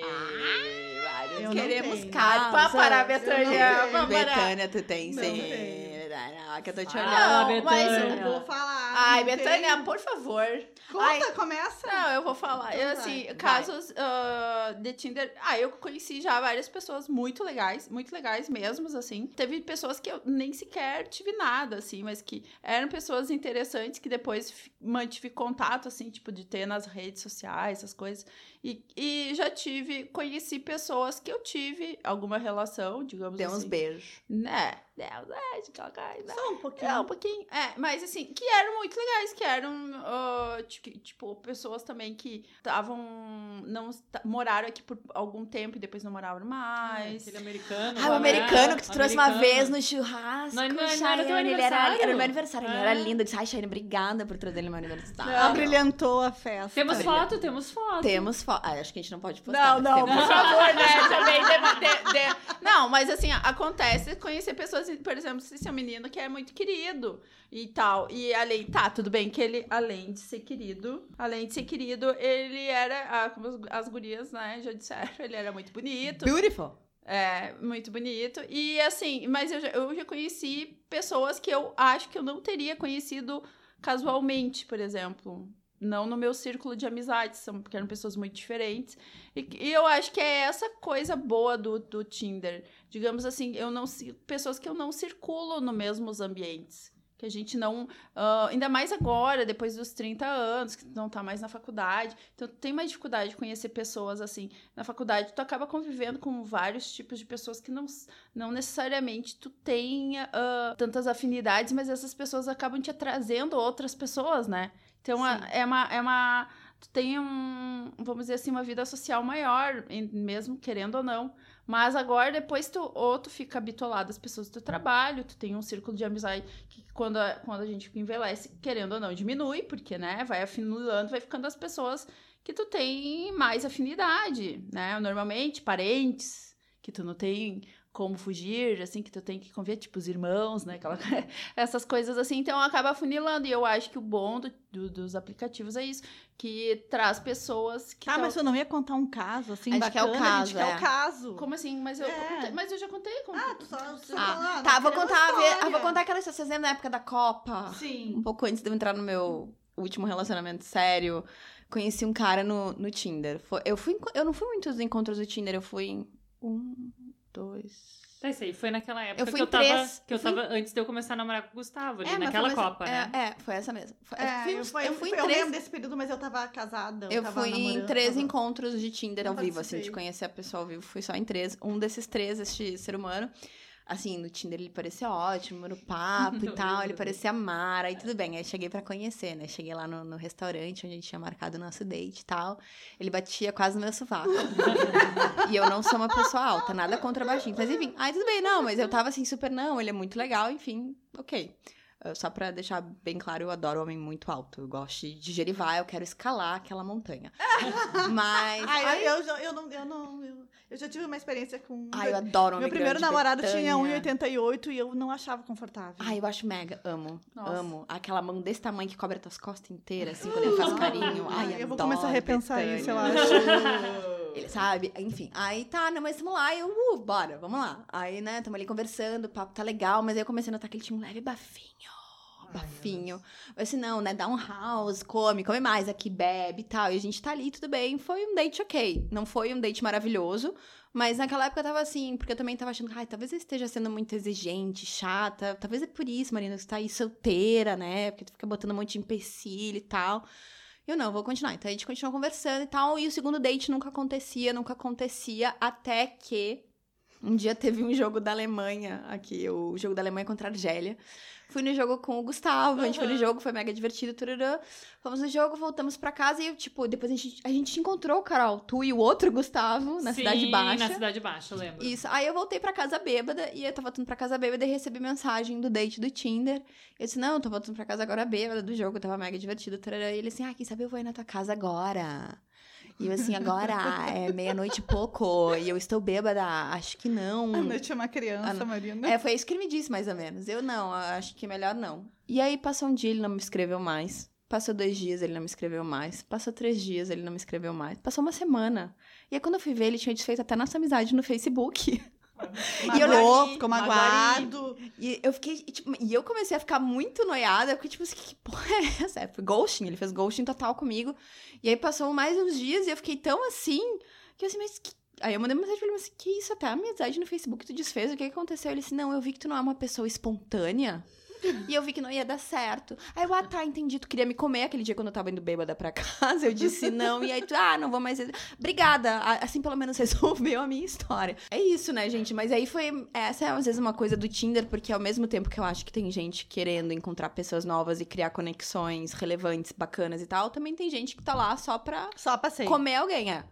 Eu Queremos casos. Pá, parar, Eu Betânia. Vamos. Betânia, tu tem Não sim. Não, que eu tô te Ah, olhando. Não, mas-. Eu vou falar. Ai, Betânia, tem. por favor. Conta, Ai. começa. Não, eu vou falar. Então eu, assim, vai. casos ah, de Tinder. Ah, eu conheci já várias pessoas muito legais, muito legais mesmo, assim. Teve pessoas que eu nem sequer tive nada, assim, mas que eram pessoas interessantes que depois mantive contato, assim, tipo, de ter nas redes sociais, essas coisas. E, e já tive, conheci pessoas que eu tive alguma relação, digamos Deu uns assim. beijos. Né? Deus, é, de qualquer coisa. Só um pouquinho. É, um pouquinho. É, mas assim, que eram muito legais, que eram, ti- tipo, pessoas também que estavam. não moraram aqui por algum tempo e depois não moraram mais. Aquele americano. Ah, o lá, americano né? que tu trouxe uma vez no churrasco. Não, não, não era Chayane, ele era, aniversário? era meu aniversário, ele Ah. era lindo. Eu disse, ai, Chayane, obrigada por trazer ele no meu aniversário. Abrilhantou a festa. Temos foto, temos foto. Temos foto. Ah, acho que a gente não pode postar. Não, não, por favor, [LAUGHS] né? Também de- de- de- Não, mas assim, acontece conhecer pessoas, por exemplo, se esse é um menino que é muito querido e tal. E além, tá, tudo bem que ele, além de ser querido, além de ser querido, ele era, ah, como as, as gurias, né, já disseram, ele era muito bonito. Beautiful. É, muito bonito. E assim, mas eu já, eu já conheci pessoas que eu acho que eu não teria conhecido casualmente, por exemplo. Não no meu círculo de amizades, são, porque eram pessoas muito diferentes. E, e eu acho que é essa coisa boa do, do Tinder. Digamos assim, eu não pessoas que eu não circulo nos mesmos ambientes. Que a gente não. ah, ainda mais agora, depois dos 30 anos, que não tá mais na faculdade. Então, tu tem mais dificuldade de conhecer pessoas assim na faculdade tu acaba convivendo com vários tipos de pessoas que não, não necessariamente tu tenha ah, tantas afinidades, mas essas pessoas acabam te trazendo outras pessoas, né? Então a- é uma é uma tu tem um, vamos dizer assim, uma vida social maior, mesmo querendo ou não. Mas agora depois tu ou tu fica habituado às pessoas do teu trabalho, tu tem um círculo de amizade que quando a, quando a gente envelhece, querendo ou não, diminui, porque né, vai afinulando, vai ficando as pessoas que tu tem mais afinidade, né? Normalmente, parentes, que tu não tem como fugir, assim, que tu tem que conviver, tipo, os irmãos, né? Aquela... [LAUGHS] Essas coisas assim, então acaba afunilando. E eu acho que o bom do- do- dos aplicativos é isso, que traz pessoas que. Ah, tal- mas tu não ia contar um caso, assim, A gente quer o bacana? a caso, gente quer é. o caso. Como assim? Mas eu, É. contei- mas eu já contei com. Ah, tu só... só Ah, falar, tá, vou contar, a ve- história. ah, vou contar aquela história. Vocês lembram na época da Copa? Sim. Um pouco antes de eu entrar no meu último relacionamento sério, conheci um cara no, no Tinder. Foi- eu, fui, eu não fui em muitos encontros do Tinder, eu fui em um, dois. Tá, isso aí foi naquela época Eu fui que eu tava. três. Que eu Eu fui tava antes de eu começar a namorar com o Gustavo, ali, É, naquela essa- Copa, é, né? É, foi essa mesmo. Foi- É, eu fui, eu, fui em eu três. lembro desse período, mas eu tava casada. Eu tava fui em três tava- encontros de Tinder ao vivo, assim, de conhecer a pessoa ao vivo. Fui só em três. Um desses três, este ser humano. Assim, no Tinder ele parecia ótimo, no papo e [LAUGHS] tal. Ele parecia amar, aí tudo bem. Aí cheguei pra conhecer, né? Cheguei lá no, no restaurante onde a gente tinha marcado o nosso date e tal. Ele batia quase no meu sovaco. [LAUGHS] e eu não sou uma pessoa alta, nada contra baixinho. Mas enfim, aí tudo bem, não, mas eu tava assim, super não, ele é muito legal, enfim, ok. Uh, Só pra deixar bem claro, eu adoro homem muito alto. Eu gosto de gerivar, eu quero escalar aquela montanha. [LAUGHS] Mas. Aí- eu, eu, eu não, eu não, eu, Eu já tive uma experiência com. Ai, eu adoro homem Meu primeiro namorado tinha Betânia. 1,88 e eu não achava confortável. Ai, eu acho mega. Amo. Nossa. Amo. Aquela mão desse tamanho que cobre as tuas costas inteiras, assim, [LAUGHS] quando ele faz carinho. Ai, eu vou adoro começar a repensar Betânia. isso, eu acho. [LAUGHS] Ele sabe, enfim. Aí tá, não, mas tamo lá, eu, uh, bora, vamos lá. Aí, né, tamo ali conversando, o papo tá legal, mas aí eu comecei a notar que ele tinha um leve bafinho. Bafinho. Eu assim, não, né? Dá um house, come, come mais aqui, bebe e tal. E a gente tá ali, tudo bem. Foi um date ok. Não foi um date maravilhoso. Mas naquela época eu tava assim, porque eu também tava achando, ai, talvez eu esteja sendo muito exigente, chata. Talvez é por isso, Marina, que você tá aí solteira, né? Porque tu fica botando um monte de empecilho e tal. Eu não, vou continuar. Então a gente continuou conversando e tal. E o segundo date nunca acontecia, nunca acontecia, até que um dia teve um jogo da Alemanha aqui, o jogo da Alemanha contra a Argélia. Fui no jogo com o Gustavo, a gente foi no jogo, foi mega divertido, tururã. Fomos no jogo, voltamos pra casa e, tipo, depois a gente, a gente te encontrou, Carol, tu e o outro Gustavo, na Sim, Cidade Baixa. na Cidade Baixa, eu lembro. Isso. Aí eu voltei pra casa bêbada e eu tava voltando pra casa bêbada e recebi mensagem do date do Tinder. Eu disse, não, tô voltando pra casa agora bêbada do jogo, tava mega divertido. tarará. E ele assim, ah, quem sabe eu vou ir na tua casa agora. E eu assim, agora é meia-noite e pouco, e eu estou bêbada, acho que não. A noite é uma criança, Ah. Marina. É, foi isso que ele me disse, mais ou menos. Eu não, acho que melhor não. E aí passou um dia, ele não me escreveu mais. Passou dois dias, ele não me escreveu mais. Passou três dias, ele não me escreveu mais. Passou uma semana. E aí, quando eu fui ver, ele tinha desfeito até nossa amizade no Facebook. [LAUGHS] Magoou, [LAUGHS] e ficou magoado. E eu fiquei, e, tipo, e eu comecei a ficar muito noiada, porque, tipo assim, que porra é essa? É, foi ghosting, ele fez ghosting total comigo. E aí passou mais uns dias e eu fiquei tão assim, que eu assim, mas que... Aí eu mandei uma mensagem pra ele, mas que isso? Até a amizade no Facebook tu desfez, o que aconteceu? Ele disse, não, eu vi que tu não é uma pessoa espontânea. [LAUGHS] E eu vi que não ia dar certo. Aí eu, ah, tá, entendi. Tu queria me comer aquele dia quando eu tava indo bêbada pra [LAUGHS] casa. Eu disse não. E aí tu, ah, não vou mais. Obrigada. Assim pelo menos [LAUGHS] resolveu a minha história. É isso, né, gente? Mas aí foi. Essa é às vezes uma coisa do Tinder, porque ao mesmo tempo que eu acho que tem gente querendo encontrar pessoas novas e criar conexões relevantes, bacanas e tal, também tem gente que tá lá só pra Só passei. comer alguém, é.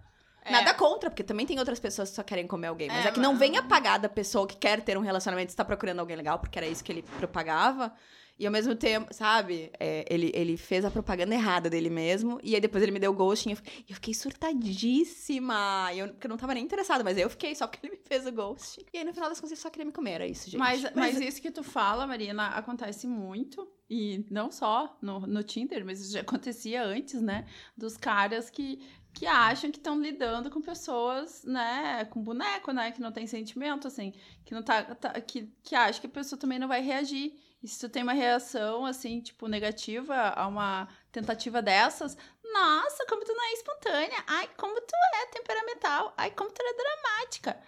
Nada contra, porque também tem outras pessoas que só querem comer alguém. Mas É, é, que não mas- vem apagar da pessoa que quer ter um relacionamento e está procurando alguém legal, porque era isso que ele propagava. E ao mesmo tempo, sabe? é, ele, ele fez a propaganda errada dele mesmo. E aí depois ele me deu ghosting. E eu, fiquei- eu fiquei surtadíssima. E eu, porque eu não tava nem interessada, mas eu fiquei só porque ele me fez o ghosting. E aí no final das contas ele só queria me comer. Era isso, gente. Mas, mas isso que tu fala, Marina, acontece muito. E não só no, no Tinder, mas isso já acontecia antes, né? Dos caras que, que acham que estão lidando com pessoas, né? Com boneco, né? Que não tem sentimento, assim. Que não tá. tá- que, que acha que a pessoa também não vai reagir. E se tu tem uma reação, assim, tipo, negativa a uma tentativa dessas, nossa, como tu não é espontânea. Ai, como tu é temperamental. Ai, como tu é dramática.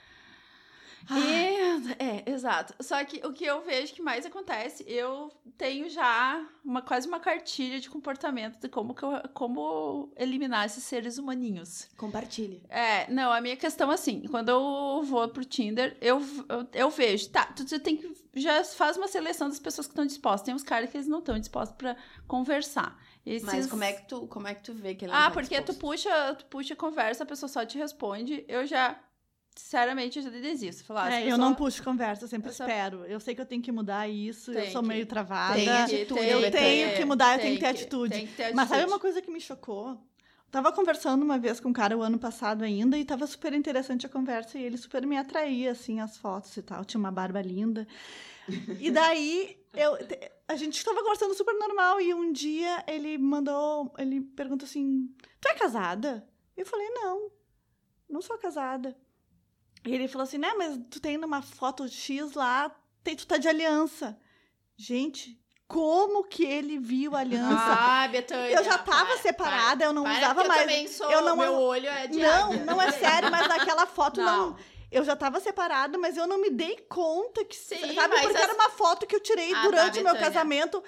E- é, exato. Só que o que eu vejo que mais acontece, eu tenho já uma quase uma cartilha de comportamento de como, que eu, como eliminar esses seres humaninhos. Compartilhe. É, não, a minha questão assim, quando eu vou pro Tinder, eu, eu, eu vejo, tá, tu, tu tem que já faz uma seleção das pessoas que estão dispostas. Tem uns caras que eles não estão dispostos pra conversar. Esses... Mas como é, que tu, como é que tu vê que ele não Ah, tá porque tu puxa, tu puxa a conversa, a pessoa só te responde. Eu já, sinceramente, eu já desisto. Falar, É, "Ah, essa eu pessoa- não puxo conversa, eu sempre Eu só- espero. Eu sei que eu tenho que mudar isso, eu Tem sou que- meio travada. Tem atitude, eu Betânia. tenho que mudar, eu tenho que ter atitude. tem que ter Mas sabe atitude. uma coisa que me chocou? Tava conversando uma vez com um cara o ano passado ainda e tava super interessante a conversa e ele super me atraía, assim, as fotos e tal. Tinha uma barba linda. E daí, eu, a gente tava conversando super normal e um dia ele mandou, ele perguntou assim, tu é casada? Eu falei, não, não sou casada. E ele falou assim, né, mas tu tem numa foto X lá, tem, tu tá de aliança. Gente, como que ele viu a aliança? Ah, [LAUGHS] Betânia. Eu já tava para, separada, eu não para, usava porque mais. Eu também sou, eu não- meu olho é de Não, águia. não é sério, mas naquela foto não. Não. Eu já tava separada, mas eu não me dei conta que. Sim, sabe, porque as- era uma foto que eu tirei Ah, tá, durante o meu casamento.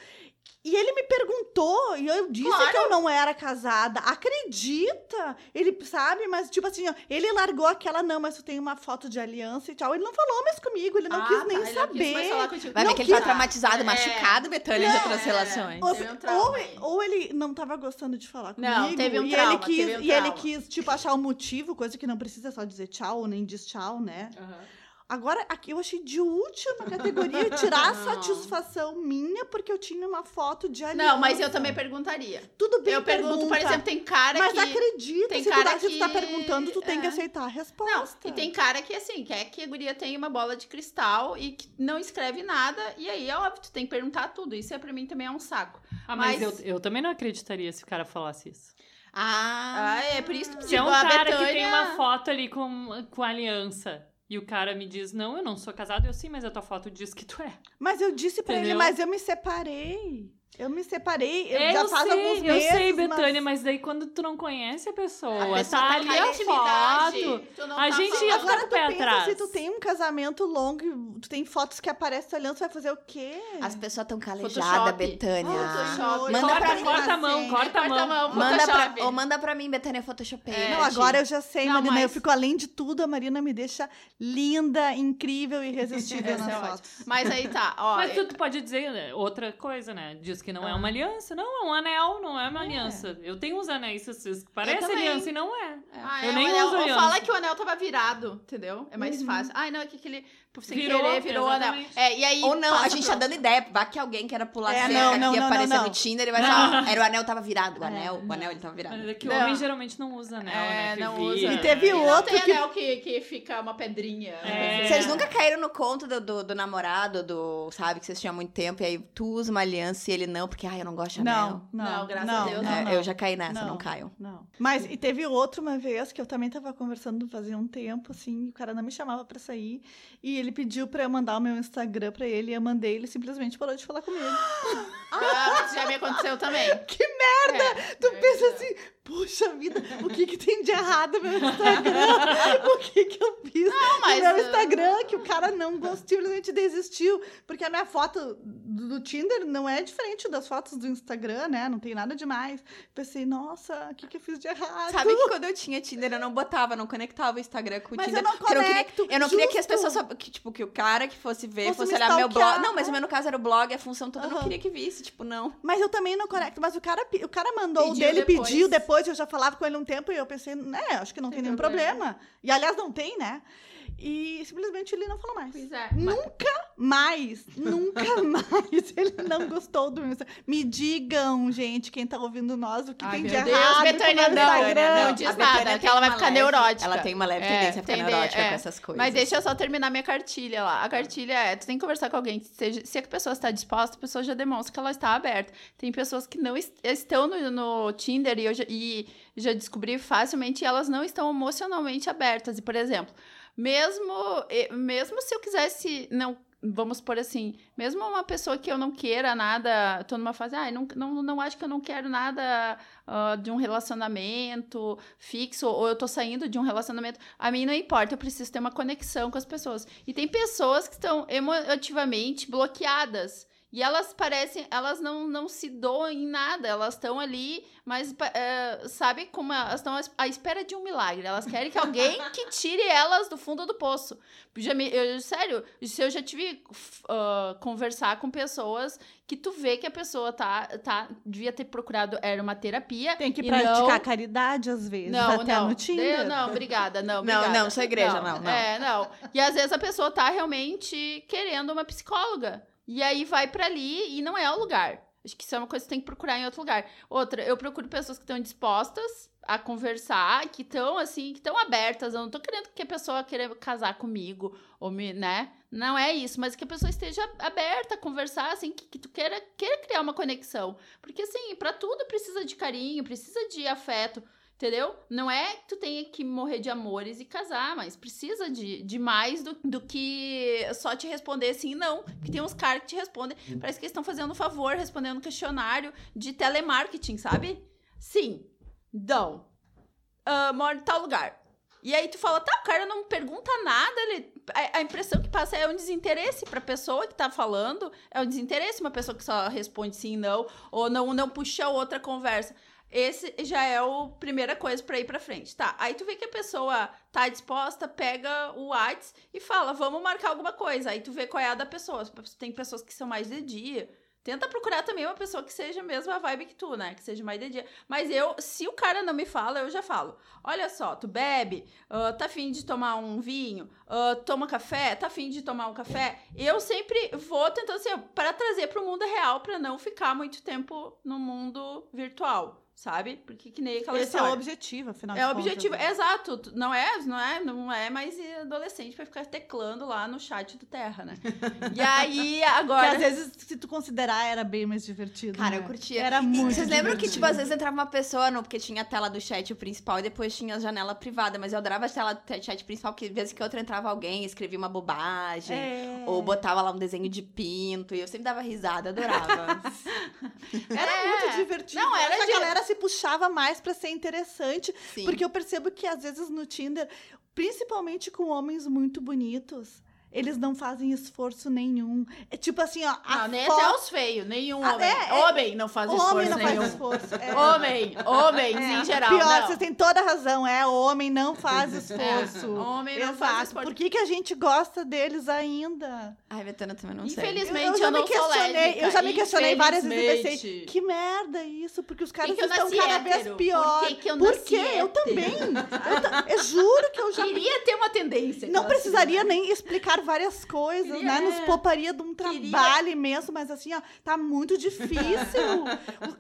E ele me perguntou, e eu disse Claro. que eu não era casada. Acredita? Ele sabe, mas tipo assim, ó, ele largou aquela, não, mas tu tem uma foto de aliança e tal. Ele não falou mais comigo, ele não Ah, quis tá, nem ele não quis saber. mais falar contigo. Vai Não ver que ele tá quis- traumatizado, É. machucado, Betânia, de Não, outras é. relações. Ou, um trauma ou, ele não tava gostando de falar comigo. Não, teve um e trauma, ele quis, teve um E ele quis, tipo, achar o motivo, coisa que não precisa só dizer tchau, nem diz tchau, né? Agora, aqui eu achei de última categoria tirar a [LAUGHS] Não. satisfação minha porque eu tinha uma foto de aliança. Não, mas eu também perguntaria. Tudo bem, eu pergunto, por pergunta, exemplo, tem cara Mas que. acredita, tem se, tu, cara dá- se tu tá que- perguntando, tu tem que é. aceitar a Não, resposta. e tem cara que, assim, quer que a guria tenha uma bola de cristal e que não escreve nada, e aí é óbvio, tu tem que perguntar tudo. Isso é, pra mim também é um saco. Ah, mas, Mas- eu, eu também não acreditaria se o cara falasse isso. Ah, Ah, é por isso que Se é um cara que Betânia- tem uma foto ali com, com aliança e o cara me diz, não, eu não sou casado, eu sim, mas a tua foto diz que tu é. Mas eu disse pra ele, mas eu me separei. Eu me separei, eu É, já eu faz sei, alguns eu meses. sei, Betânia, mas... daí quando tu não conhece a pessoa, A pessoa tá tá ali a foto. A tá gente ia ficar Agora com o tu pé pensa, atrás. se tu tem um casamento longo e tu tem fotos que aparecem tu aliança, tu vai fazer o quê? As pessoas tão calejadas, Photoshop. Betânia. Photoshop. Manda corta, pra mim. corta a mão, corta a mão. mão, Manda Photoshop. pra, ou manda pra mim, Betânia Photoshopei. É, Não, agora eu já sei, Não, Marina. Eu mas- fico além de tudo, a Marina me deixa linda, incrível e irresistível [LAUGHS] nas é fotos. Mas aí tá, ó. Mas tu, tu pode dizer outra coisa, né? Diz que não é uma aliança. Não, é um anel, não é uma aliança. Eu tenho uns anéis, esses- parece aliança e não é. Ah, Eu é, nem anel, uso ou fala que o anel tava virado, entendeu? É mais Uhum. fácil. Ai, não, é que aquele. Por Sem Virou, querer, virou o anel. É, e aí. Ou não, a gente pronto. tá dando ideia. Vai que alguém queira pular É, cerca não, não, aqui e não, aparecer não, no. Tinder e vai falar, ó, [LAUGHS] era o anel tava virado. O É, anel, o anel ele tava virado. É que Não. homem geralmente não usa anel, É, né? Que não vira. usa. E teve E não outro tem que- anel que, que fica uma pedrinha. É. Vocês nunca caíram no conto do, do, do namorado, do, sabe, que vocês tinham há muito tempo, e aí tu usa uma aliança e ele não, porque, ai, eu não gosto de anel. Não, não, Não, graças não, a Deus, não, É, não. eu já caí nessa, não, Não. caio. Não. Mas e teve outro uma vez que eu também tava conversando fazia um tempo, assim, e o cara não me chamava pra sair. E ele pediu pra eu mandar o meu Instagram pra ele, e eu mandei, ele simplesmente parou de falar comigo. [GASPS] [LAUGHS] Ah, isso já me aconteceu também. [LAUGHS] Que merda! É, Tu é pensa verdade. assim, puxa vida, o que que tem de errado no meu Instagram? [LAUGHS] o que que eu fiz Não, mas. no meu uh, Instagram que o cara não gostou, simplesmente desistiu? Porque a minha foto do, Tinder não é diferente das fotos do Instagram, né? Não tem nada demais. Pensei, nossa, o que que eu fiz de errado? Sabe que quando eu tinha Tinder, eu não botava, não conectava o Instagram com o Mas Tinder. eu não porque eu queria, conecto, eu não queria que as pessoas que tipo que o cara que fosse ver, Fosse fosse, me olhar meu blog. Não, mas o meu no caso era o blog, a função toda, eu não queria que visse, tipo, não. Mas eu também não conecto. Mas o cara, o cara mandou o Pediu dele, depois. pediu depois, eu já falava com ele um tempo e eu pensei, né, acho que não tem, Tem nenhum problema. problema. E aliás, não tem, né? E simplesmente ele não falou mais. Pois é. Nunca mais, nunca [LAUGHS] mais ele não gostou do meu Instagram. Me digam, gente, quem tá ouvindo nós, o que Ai, tem meu de Deus, errado Betânia, com o meu não, Instagram. não A diz nada, que ela vai ficar leve- neurótica. Ela tem uma leve É, tendência a ficar entender, neurótica é. com essas coisas. Mas deixa eu só terminar minha cartilha lá. A cartilha é, tu tem que conversar com alguém, que seja, se a pessoa está disposta, a pessoa já demonstra que ela está aberta. Tem pessoas que não est- estão no, no Tinder e eu já, e já descobri facilmente, elas não estão emocionalmente abertas. E, por exemplo, mesmo, e- mesmo se eu quisesse, não, vamos por assim, mesmo uma pessoa que eu não queira nada, tô numa fase, ah, não, não, não acho que eu não quero nada ah, de um relacionamento fixo, ou eu tô saindo de um relacionamento, a mim não importa, eu preciso ter uma conexão com as pessoas. E tem pessoas que estão emotivamente bloqueadas. E elas parecem, elas não, não se doam em nada, elas estão ali, mas eh, sabe como elas estão à es- à espera de um milagre. Elas querem que alguém [LAUGHS] que tire elas do fundo do poço. Já me, eu, sério, se eu já tive ah, conversar com pessoas que tu vê que a pessoa tá, tá devia ter procurado era uma terapia. Tem que praticar não- caridade às vezes, não, até não. no Tinder. Eu- não, obrigada, não, Não, obrigada. não, sou igreja, não, não. É, não. E às vezes a pessoa tá realmente querendo uma psicóloga. E aí vai pra ali e não é o lugar. Acho que isso é uma coisa que você tem que procurar em outro lugar. Outra, eu procuro pessoas que estão dispostas a conversar, que estão assim, que estão abertas. Eu não tô querendo que a pessoa queira casar comigo, ou me, né? Não é isso, mas que a pessoa esteja aberta a conversar, assim, que, que tu queira, queira criar uma conexão. Porque, assim, pra tudo precisa de carinho, precisa de afeto. Entendeu? Não é que tu tenha que morrer de amores e casar, mas precisa de, de mais do, do que só te responder sim e não. Porque tem uns caras que te respondem, parece que eles estão fazendo um favor, respondendo um questionário de telemarketing, sabe? Sim. Não. Ah, moro em tal lugar. E aí tu fala, tá, o cara não pergunta nada, ele, a, a impressão que passa é um desinteresse pra pessoa que tá falando, é um desinteresse, uma pessoa que só responde sim e não, ou não, não puxa outra conversa. Esse já é a primeira coisa pra ir pra frente. Tá, aí tu vê que a pessoa tá disposta, pega o WhatsApp e fala, vamos marcar alguma coisa. Aí tu vê qual é a da pessoa. Tem pessoas que são mais de dia, Tenta procurar também uma pessoa que seja a vibe que tu, né? Que seja mais de dia. Mas eu, se o cara não me fala, eu já falo. Olha só, tu bebe, uh, tá afim de tomar um vinho, uh, toma café, tá afim de tomar um café. Eu sempre vou tentando assim, para trazer pro mundo real, para não ficar muito tempo no mundo virtual sabe? Porque que nem aquela Esse história. é o objetivo, afinal É de o objetivo, né? exato. Não é, não é, não é mais adolescente pra ficar teclando lá no chat do Terra, né? E aí, Que agora. às vezes, se tu considerar, era bem mais divertido. Cara, né? eu curtia. Era E muito Vocês lembram que, tipo, às vezes entrava uma pessoa no. Porque tinha a tela do chat o principal e depois tinha a janela privada. Mas eu adorava a tela do chat principal, que de vez que outra entrava alguém, escrevia uma bobagem. É. Ou botava lá um desenho de pinto. E eu sempre dava risada, adorava. [LAUGHS] Era É. muito divertido. Não, era Essa de- galera se puxava mais pra ser interessante. Sim. Porque eu percebo que às vezes no Tinder, principalmente com homens muito bonitos, eles não fazem esforço nenhum. É tipo assim, ó. Não, nem foto- até os feios, nenhum Ah, homem. é, é. Homem não faz O esforço homem não nenhum. faz esforço. É. Homem, homens É. em geral. Pior, não. vocês têm toda a razão. É, homem não faz [LAUGHS] esforço. Homem não Exato. faz esforço. Por que, que a gente gosta deles ainda? Ai, Betana também não sei. Infelizmente, Eu- eu já me não sou questionei- lésbica. eu já me questionei várias vezes e pensei. Que merda isso, porque os caras que eu estão cada vez hétero? pior. Por que que eu Por quê? Eu também. Eu, eu juro que eu já Queria ter uma tendência. não precisaria assim, nem explicar várias coisas, Queria- né? Nos é. pouparia de um Queria- trabalho imenso, mas assim, ó, tá muito difícil.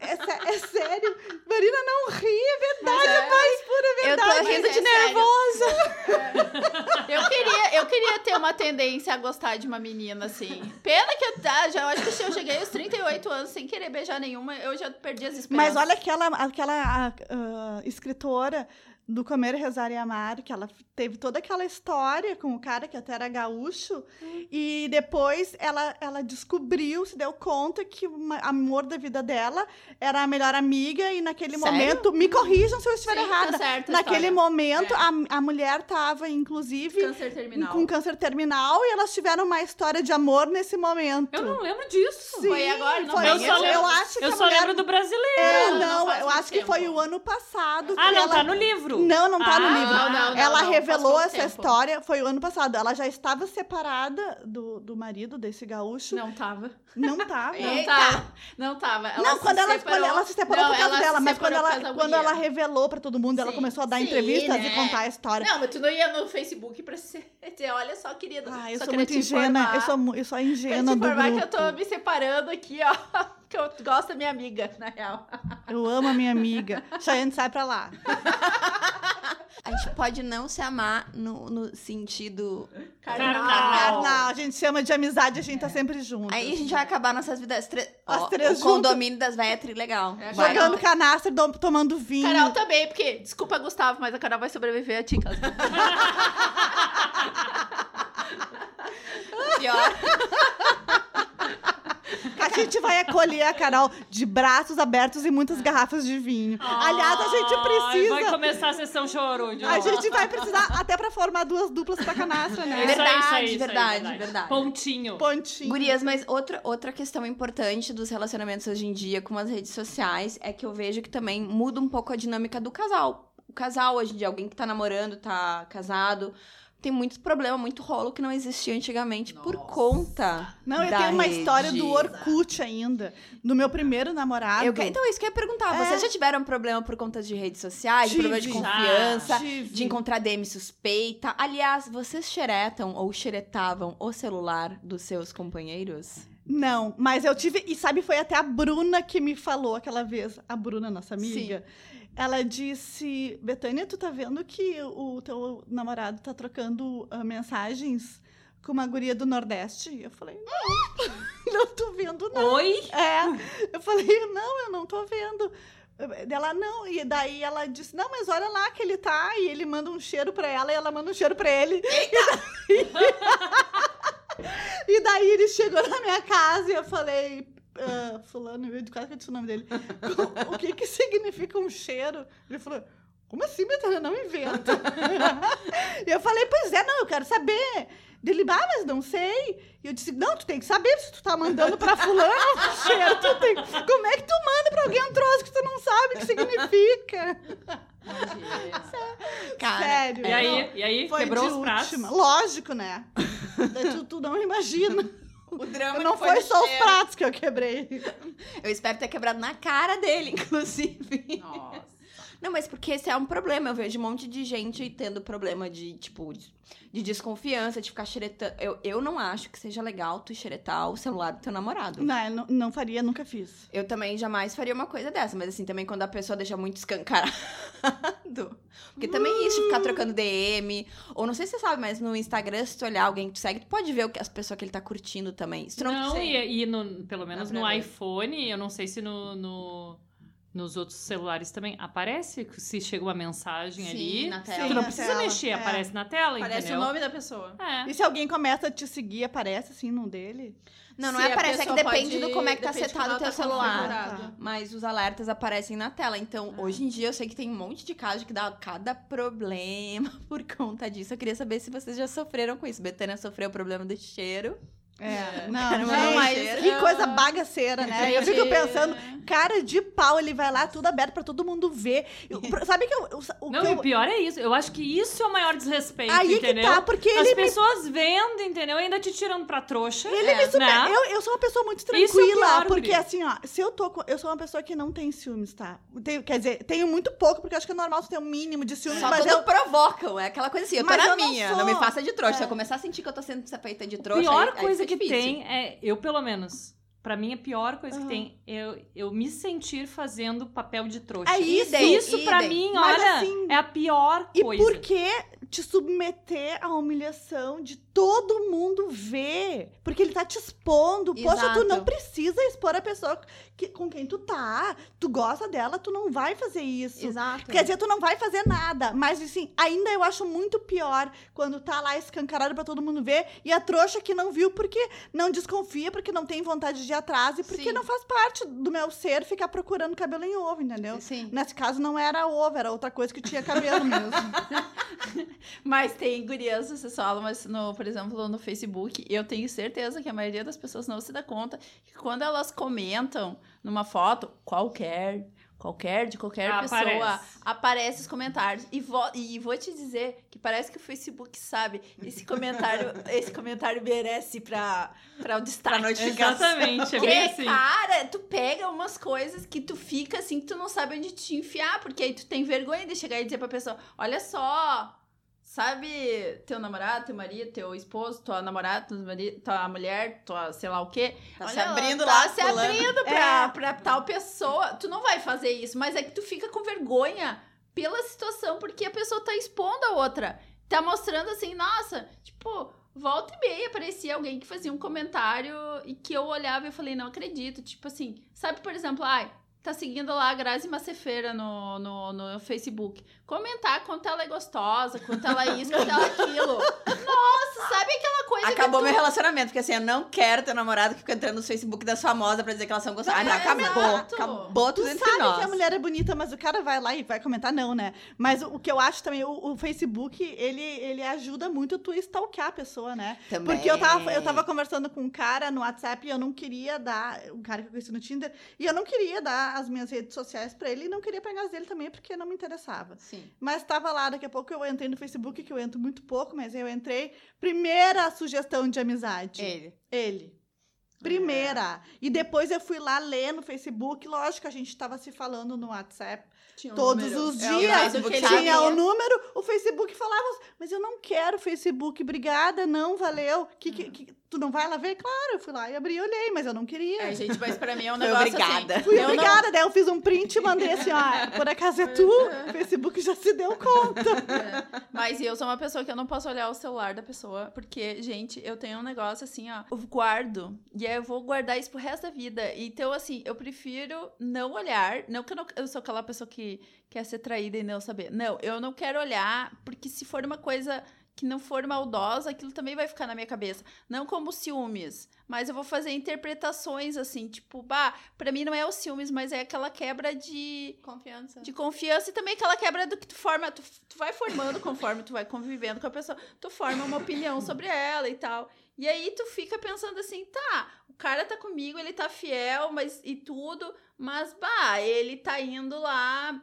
é, é sério. Marina, não ri, é verdade, Mas é, é. mais pura Eu verdade. tô rindo de é nervosa. Eu queria, eu queria ter uma tendência a gostar de uma menina, assim. Pena que eu, tá, já, eu acho que se eu cheguei aos 38 anos sem querer beijar nenhuma, eu já perdi as esperanças. Mas olha aquela, aquela ah, escritora do Comer, Rezar e Amar, que ela teve toda aquela história com o cara que até era gaúcho, e depois ela, ela descobriu, se deu conta que o amor da vida dela era a melhor amiga, e naquele Sério? momento, me corrijam se eu estiver Sim, errada, tá certo a naquele momento É. a, a mulher estava, inclusive, Câncer com câncer terminal, e elas tiveram uma história de amor nesse momento. Eu não lembro disso. Sim, Foi agora, não foi eu só eu, lembro, acho que eu só mulher lembro do brasileiro. é, Não, não, eu acho que foi tempo. o ano passado. Ah, que não, ela... tá no livro. Não, não tá no Ah, livro. não, não, não, ela não, revelou essa tempo. história, foi o ano passado. Ela já estava separada do, do marido desse gaúcho. Não tava. Não tava. Não tava. Não tava. Ela não, se quando ela, quando ela se separou Não, por causa ela dela, se mas quando ela, quando ela revelou pra todo mundo, ela Sim. começou a dar Sim, entrevistas né? e contar a história. Não, mas tu não ia no Facebook pra se dizer, olha só, querida. Ah, eu só sou muito ingênua, eu sou, eu sou ingênua do grupo. que eu tô me separando aqui, ó. Que eu gosto da minha amiga, na real. Eu amo a minha amiga. Chayane, sai pra lá. A gente pode não se amar no, no sentido. Carnal. Carnal, a gente chama de amizade, a gente tá sempre junto. Aí a gente vai acabar nossas vidas. Tre... As Ó, três o condomínio das velhas é trilegal. É. Jogando canastra, dom- tomando vinho. Carol também, porque, desculpa, Gustavo, mas a Carol vai sobreviver a ti, caso. Pior. A gente vai acolher a Carol de braços abertos e muitas garrafas de vinho. Aliás, a gente Ai, Vai precisa. começar a sessão choro de A gente vai precisar até pra formar duas duplas pra canastra, né? Isso aí, isso aí, Verdade, isso aí, verdade, verdade. Pontinho. Pontinho. Gurias, mas outra, outra questão importante dos relacionamentos hoje em dia com as redes sociais é que eu vejo que também muda um pouco a dinâmica do casal. O casal hoje em dia, alguém que tá namorando, tá casado, tem muito problema, muito rolo que não existia antigamente por Nossa. conta. Não, eu tenho uma rede. história do Orkut ainda. Do meu primeiro namorado. Que- então, isso que eu ia perguntar. É. Vocês já tiveram problema por conta de redes sociais, de Tive. problema de confiança, Tive. de encontrar DM suspeita? Aliás, vocês xeretam ou xeretavam o celular dos seus companheiros? Não, mas eu tive. E sabe, foi até a Bruna que me falou aquela vez. A Bruna, nossa amiga. Ela disse: Betânia, tu tá vendo que o teu namorado tá trocando ah, mensagens com uma guria do Nordeste? E eu falei: Não, [LAUGHS] não tô vendo, não. Oi? É. Eu falei: Não, eu não tô vendo. Ela não, e daí ela disse: Não, mas olha lá que ele tá. E ele manda um cheiro pra ela e ela manda um cheiro pra ele. E daí, [LAUGHS] e daí ele chegou na minha casa e eu falei: ah, Fulano, eu quase que eu disse o nome dele. O que que significa um cheiro? Ele falou: Como assim, Betânia? Não inventa. [LAUGHS] e eu falei: Pois é, não, eu quero saber. Dele, ah, mas não sei. E eu disse, não, tu tem que saber se tu tá mandando pra fulano um [LAUGHS] cheiro, tu tem... Como é que tu manda pra alguém um troço que tu não sabe o que significa? Cara, Sério. E aí, e aí Foi quebrou os pratos? última. Lógico, né? Tu, tu não imagina O [LAUGHS] drama Não foi no só os pratos que eu quebrei. Eu espero ter quebrado na cara dele, [LAUGHS] inclusive. Nossa. Não, mas porque esse é um problema. Eu vejo um monte de gente tendo problema de, tipo, de, de desconfiança, de ficar xeretando. Eu, eu não acho que seja legal tu xeretar o celular do teu namorado. Não, não, não faria, nunca fiz. Eu também jamais faria uma coisa dessa, mas assim, também quando a pessoa deixa muito escancarado. [LAUGHS] Porque também isso, de ficar trocando DM. Ou não sei se você sabe, mas no Instagram, se tu olhar alguém que tu segue, tu pode ver o que as pessoas que ele tá curtindo também. Se tu não, Não, sei. e, e no- pelo menos no ver. iPhone, eu não sei se no, no- nos outros celulares também aparece, se chega uma mensagem Sim, ali. na Tu tela. não na precisa tela, mexer, é. aparece na tela, Parece entendeu? o nome da pessoa. É. E se alguém começa a te seguir, aparece assim no dele? Não, não Se é aparece, é que depende do como é que tá setado o teu tá celular. configurado. Mas os alertas aparecem na tela. Então, É. hoje em dia, eu sei que tem um monte de casos que dá cada problema [LAUGHS] por conta disso. Eu queria saber se vocês já sofreram com isso. Betânia sofreu o problema do cheiro. É, não, Cara, gente, não, mas- que coisa bagaceira, né? Eu fico Gente, pensando, cara de pau, ele vai lá tudo aberto pra todo mundo ver. Eu- sabe que eu, eu- o Não, que e eu, o pior é isso. Eu acho que isso é o maior desrespeito, aí é entendeu? que tá, porque As ele me pessoas vendo, entendeu? Ainda te tirando pra trouxa. Ele É, me super... né? eu, eu sou uma pessoa muito é tranquila, pior, porque guria. assim, ó, se eu tô com... Eu sou uma pessoa que não tem ciúmes, tá? Tenho, quer dizer, tenho muito pouco, porque eu acho que é normal ter um mínimo de ciúmes, Só mas quando eu... provocam. É aquela coisa assim, eu tô Mas na eu não minha. sou. Não, me faça de trouxa. É. Se eu começar a sentir que eu tô sendo feita de A trouxa, pior aí- coisa que difícil. tem é, eu pelo menos, pra mim a pior coisa Aham. que tem é eu, eu me sentir fazendo papel de trouxa. É isso, Isso pra idem. mim, Mas olha, assim, é a pior E coisa. por que te submeter à humilhação de todo mundo ver? Porque ele tá te expondo. Poxa, tu Exato. não precisa expor a pessoa que- com quem tu tá. Tu gosta dela, tu não vai fazer isso. Exato. Quer dizer, tu não vai fazer nada. Mas, assim, ainda eu acho muito pior quando tá lá escancarado pra todo mundo ver e a trouxa que não viu porque não desconfia, porque não tem vontade de ir atrás e porque Sim. não faz parte do meu ser ficar procurando cabelo em ovo, entendeu? Sim. Nesse caso, não era ovo, era outra coisa que tinha cabelo mesmo. [LAUGHS] Mas tem gurias, vocês falam, mas no, por exemplo, no Facebook, eu tenho certeza que a maioria das pessoas não se dá conta que quando elas comentam numa foto, qualquer, qualquer, de qualquer pessoa, Aparece. aparece os comentários. E vou, e vou te dizer que parece que o Facebook sabe, esse comentário, [LAUGHS] esse comentário merece pra, pra o destaque. Pra notificação. Exatamente, é Porque, bem assim. cara, tu pega umas coisas que tu fica assim, que tu não sabe onde te enfiar, porque aí tu tem vergonha de chegar e dizer pra pessoa: olha só, sabe, teu namorado, teu marido, teu esposo, tua namorada, teu marido, tua mulher, tua sei lá o quê. Tá se abrindo tá lá, se fulano. abrindo pra, É. pra tal pessoa. Tu não vai fazer isso, mas é que tu fica com vergonha pela situação, porque a pessoa tá expondo a outra. Tá mostrando assim, nossa, tipo, volta e meia aparecia alguém que fazia um comentário e que eu olhava e eu falei, não acredito. Tipo assim, sabe, por exemplo, ai, tá seguindo lá a Grazi Macefeira no, no, no Facebook. Comentar quanto ela é gostosa, quanto ela é isso, quanto ela é aquilo. [LAUGHS] Nossa, sabe aquela coisa Acabou que meu tu... relacionamento, porque assim, eu não quero ter namorado que fica entrando no Facebook das famosas pra dizer que elas são gostosas. Ah, não, É, acabou. Acabou Tu tudo entre sabe nós. que a mulher é bonita, mas o cara vai lá e vai comentar, não, né? Mas o, o que eu acho também, o, o Facebook, ele, ele ajuda muito tu stalkear a pessoa, né? Também. Porque eu tava, eu tava conversando com um cara no WhatsApp e eu não queria dar, um cara que eu conheci no Tinder, e eu não queria dar as minhas redes sociais pra ele e não queria pegar as dele também, porque não me interessava. Sim. Mas tava lá, daqui a pouco eu entrei no Facebook, que eu entro muito pouco, mas eu entrei. Primeira sugestão de amizade. Ele. Ele. Primeira. E depois eu fui lá ler no Facebook. Lógico, a gente tava se falando no WhatsApp um todos número. os É, o dias. Facebook ele tinha o número, o Facebook falava, mas eu não quero Facebook, obrigada, não, valeu. Que, que, que- tu não vai lá ver? Claro, eu fui lá e abri e olhei, mas eu não queria. É, gente, mas pra mim é um negócio obrigada. assim. Fui eu não- obrigada, daí eu fiz um print e mandei assim, ó, por acaso é tu? O Facebook já se deu conta. É. Mas eu sou uma pessoa que eu não posso olhar o celular da pessoa, porque, gente, eu tenho um negócio assim, ó, eu guardo, e aí eu vou guardar isso pro resto da vida. Então, assim, eu prefiro não olhar, não que eu, não, eu sou aquela pessoa que quer ser traída e não saber. Não, eu não quero olhar, porque se for uma coisa que não for maldosa, aquilo também vai ficar na minha cabeça. Não como ciúmes, mas eu vou fazer interpretações assim, tipo, bah, pra mim não é o ciúmes, mas é aquela quebra de Confiança. de confiança e também aquela quebra do que tu forma, tu, tu vai formando conforme tu vai convivendo com a pessoa, tu forma uma opinião sobre ela e tal. E aí tu fica pensando assim, tá, o cara tá comigo, ele tá fiel, mas e tudo, mas bah, ele tá indo lá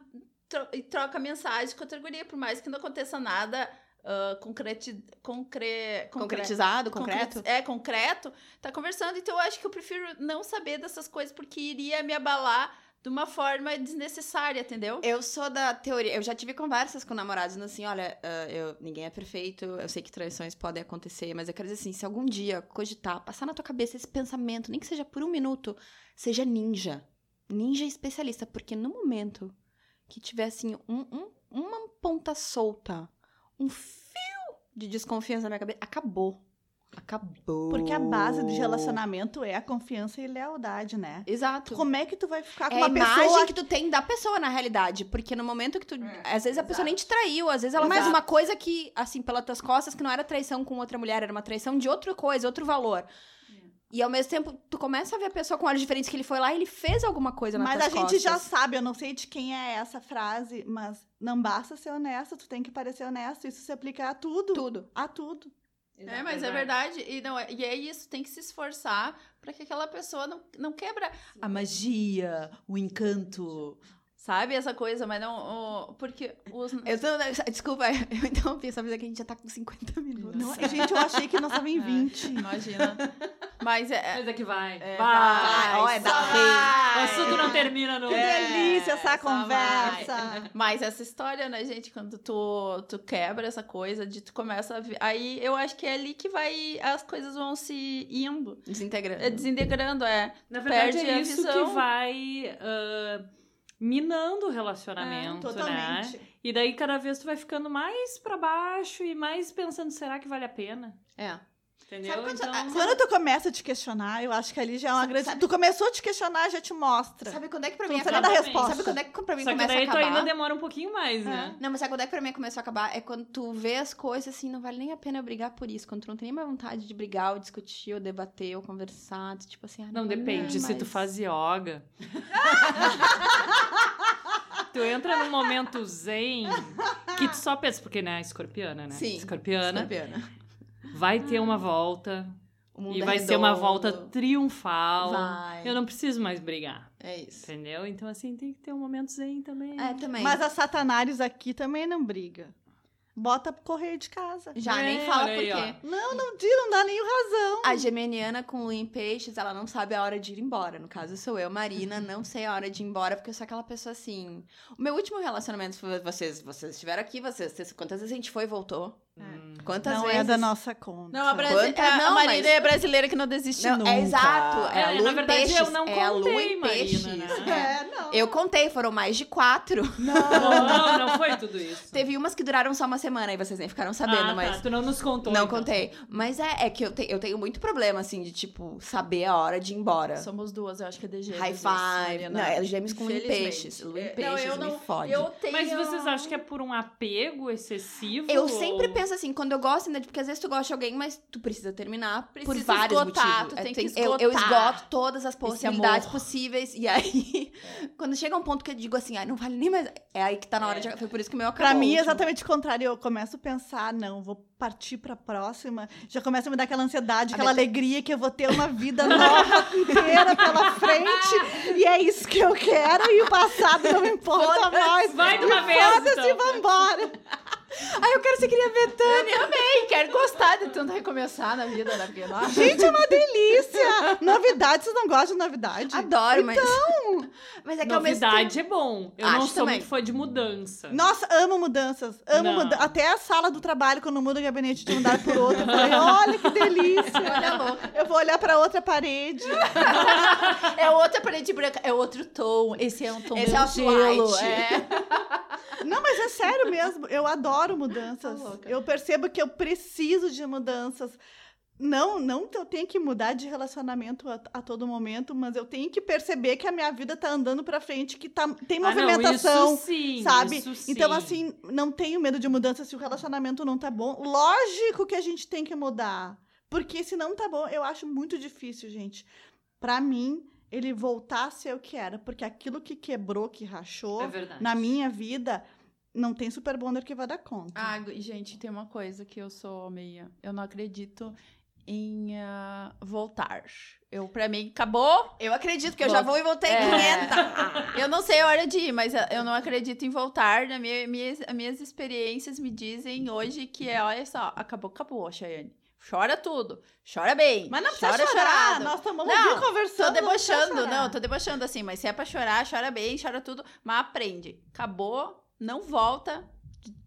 e troca mensagem com outra guria, por mais que não aconteça nada ah, concreti, concre, concre- Concretizado, concre- concreto. É, concreto, tá conversando. Então eu acho que eu prefiro não saber dessas coisas porque iria me abalar de uma forma desnecessária, entendeu? Eu sou da teoria. Eu já tive conversas com namorados dizendo assim: olha, ah, eu, ninguém é perfeito, eu sei que traições podem acontecer, mas eu quero dizer assim: se algum dia cogitar, passar na tua cabeça esse pensamento, nem que seja por um minuto, seja ninja. Ninja especialista, porque no momento que tiver assim um, um- uma ponta solta, um fio de desconfiança na minha cabeça, acabou. Acabou. Porque a base de relacionamento é a confiança e lealdade, né? Exato. Como é que tu vai ficar com É a uma imagem pessoa que tu tem da pessoa, na realidade. Porque no momento que tu. É, às vezes a pessoa nem te traiu, às vezes ela Mas- fez uma coisa que, assim, pelas tuas costas, que não era traição com outra mulher, era uma traição de outra coisa, outro valor. E ao mesmo tempo, tu começa a ver a pessoa com olhos diferentes que ele foi lá e ele fez alguma coisa na Mas a gente já costas. sabe, eu não sei de quem é essa frase, mas não basta ser honesto, tu tem que parecer honesto. Isso se aplica a tudo. Tudo. A tudo. É, mas é verdade. E, não, é- e é isso, tem que se esforçar para que aquela pessoa não, não quebra a magia, o encanto. Sabe essa coisa, mas não. o- porque os. Eu tô, desculpa, [LAUGHS] eu interrompi, só que a gente já tá com 50 minutos. Não, gente, eu achei que nós estava em [LAUGHS] 20. Imagina. Mas é. Mas é que vai. É, vai. ó, é da rei. O vai. assunto não termina no. Que É, delícia essa só conversa. Mas essa história, né, gente, quando tu, tu quebra essa coisa, de tu começa a ver. Aí eu acho que é ali que vai. As coisas vão se indo. Desintegrando. É, desintegrando, é. Na verdade, Perde é a isso visão. que vai ah, minando o relacionamento, né? Totalmente. E daí, cada vez tu vai ficando mais pra baixo e mais pensando, será que vale a pena? É. Entendeu? Sabe quando- então, Quando tu começa a te questionar, eu acho que ali já é uma Sabe- grande. sabe- Tu começou a te questionar, já te mostra. Sabe quando é que pra mim não sabe dar acaba? resposta. Sabe quando é que pra mim Só que começa a daí tu acabar? ainda demora um pouquinho mais, né? Não, mas sabe quando é que pra mim começou a acabar? É quando tu vê as coisas assim, não vale nem a pena eu brigar por isso. Quando tu não tem nem mais vontade de brigar, ou discutir, ou debater, ou conversar. tu, Tipo assim, ah, Não, vale depende. Se tu faz yoga. [LAUGHS] tu entra num momento zen que tu só pensa, porque, né, escorpiana, né? Sim. Escorpiana. Escorpiana. Vai ter uma volta. O mundo E é vai ser uma volta triunfal. Vai. Eu não preciso mais brigar. É isso. Entendeu? Então, assim, tem que ter um momento zen também. É, também. Mas a Satanares aqui também não briga. Bota correio de casa. Já É, nem fala por quê. Não, não não dá nem razão. A geminiana com lua em peixes, ela não sabe a hora de ir embora. No caso, sou eu, Marina, não sei a hora de ir embora, porque eu sou aquela pessoa assim. O meu último relacionamento foi vocês, vocês estiveram aqui, vocês, vocês- quantas vezes a gente foi e voltou? Hum. Quantas não vezes? é da nossa conta. Não, a, Brasi Quanta- a, a não, Marina mas- é brasileira que não desiste Não, nunca. é exato. É, a É, na verdade, peixes. eu não é a lua contei, em Marina, né? É, não. Eu contei, foram mais de quatro. [LAUGHS] Não, não foi tudo isso. Teve umas que duraram só uma semana e vocês nem ficaram sabendo, ah, mas. tá. Tu não nos contou. Não então. contei. Mas é, é que eu, te- eu tenho muito problema, assim, de, tipo, saber a hora de ir embora. Somos duas, eu acho que é de gêmeos. High five. Não, é gêmeos com em Infelizmente. peixes. Lua em É, peixes eu me não- fode. Eu tenho... Mas vocês acham que é por um apego excessivo? Eu sempre ou- penso assim, quando eu gosto, ainda, porque às vezes tu gosta de alguém, mas tu precisa terminar por Precisa vários esgotar, motivos. tu É, tem que eu, eu esgotar esgoto todas as possibilidades possíveis. E aí, [LAUGHS] quando chega um ponto que eu digo assim, ah, não vale nem mais. É aí que tá na hora de. Foi por isso que o meu acabou. Pra mim, é exatamente o contrário. Eu começo a pensar, não, vou partir pra próxima. Já começa a me dar aquela ansiedade, A aquela minha- alegria que eu vou ter uma vida nova [LAUGHS] inteira pela frente. E é isso que eu quero. E o passado não me [LAUGHS] importa mais. Vai de uma vez, Foda-se, então. vambora. Ai, eu quero ser queria ver tanto. Eu também quero gostar de tanto recomeçar na vida? Porque, nossa, Gente, é uma delícia. Novidade, vocês não gostam de novidade? Adoro, mas. Mas é que tempo. Novidade é bom. Eu não Acho sou também. muito fã de mudança. Nossa, amo mudanças. Amo Não. mudanças. Até a sala do trabalho, quando muda o gabinete de um andar por outro. Eu falei, olha que delícia. Olha louca. Eu vou olhar pra outra parede. é outra parede branca, é outro tom. Esse é um tom Esse é gelo. É. Não, mas é sério mesmo. Eu adoro mudanças. Tá eu percebo que eu preciso de mudanças. Não, não que eu tenha que mudar de relacionamento a, a todo momento, mas eu tenho que perceber que a minha vida tá andando pra frente, que tá, tem Ah, não, movimentação. sim, sabe? isso sim. Então, assim, não tenho medo de mudança se o relacionamento não tá bom. Lógico que a gente tem que mudar. Porque se não tá bom, eu acho muito difícil, gente. Pra mim, ele voltar a ser o que era. Porque aquilo que quebrou, que rachou É na minha vida, não tem super bonder que vai dar conta. Ah, e, gente, tem uma coisa que eu sou meia. Eu não acredito em ah, voltar. Eu, pra mim, acabou. Eu acredito que eu já vou e voltei É. 500. [LAUGHS] Eu não sei a hora de ir, mas eu não acredito em voltar. Na minha, minhas, as minhas experiências me dizem hoje que é, olha só, acabou, acabou, Chayane. Chora tudo. Chora bem. Mas não precisa chora chorar, chorado. nós estamos Não, aqui conversando. Tô não debochando, chorar. não, tô debochando assim, mas se é pra chorar, chora bem, chora tudo, mas aprende. Acabou, não volta.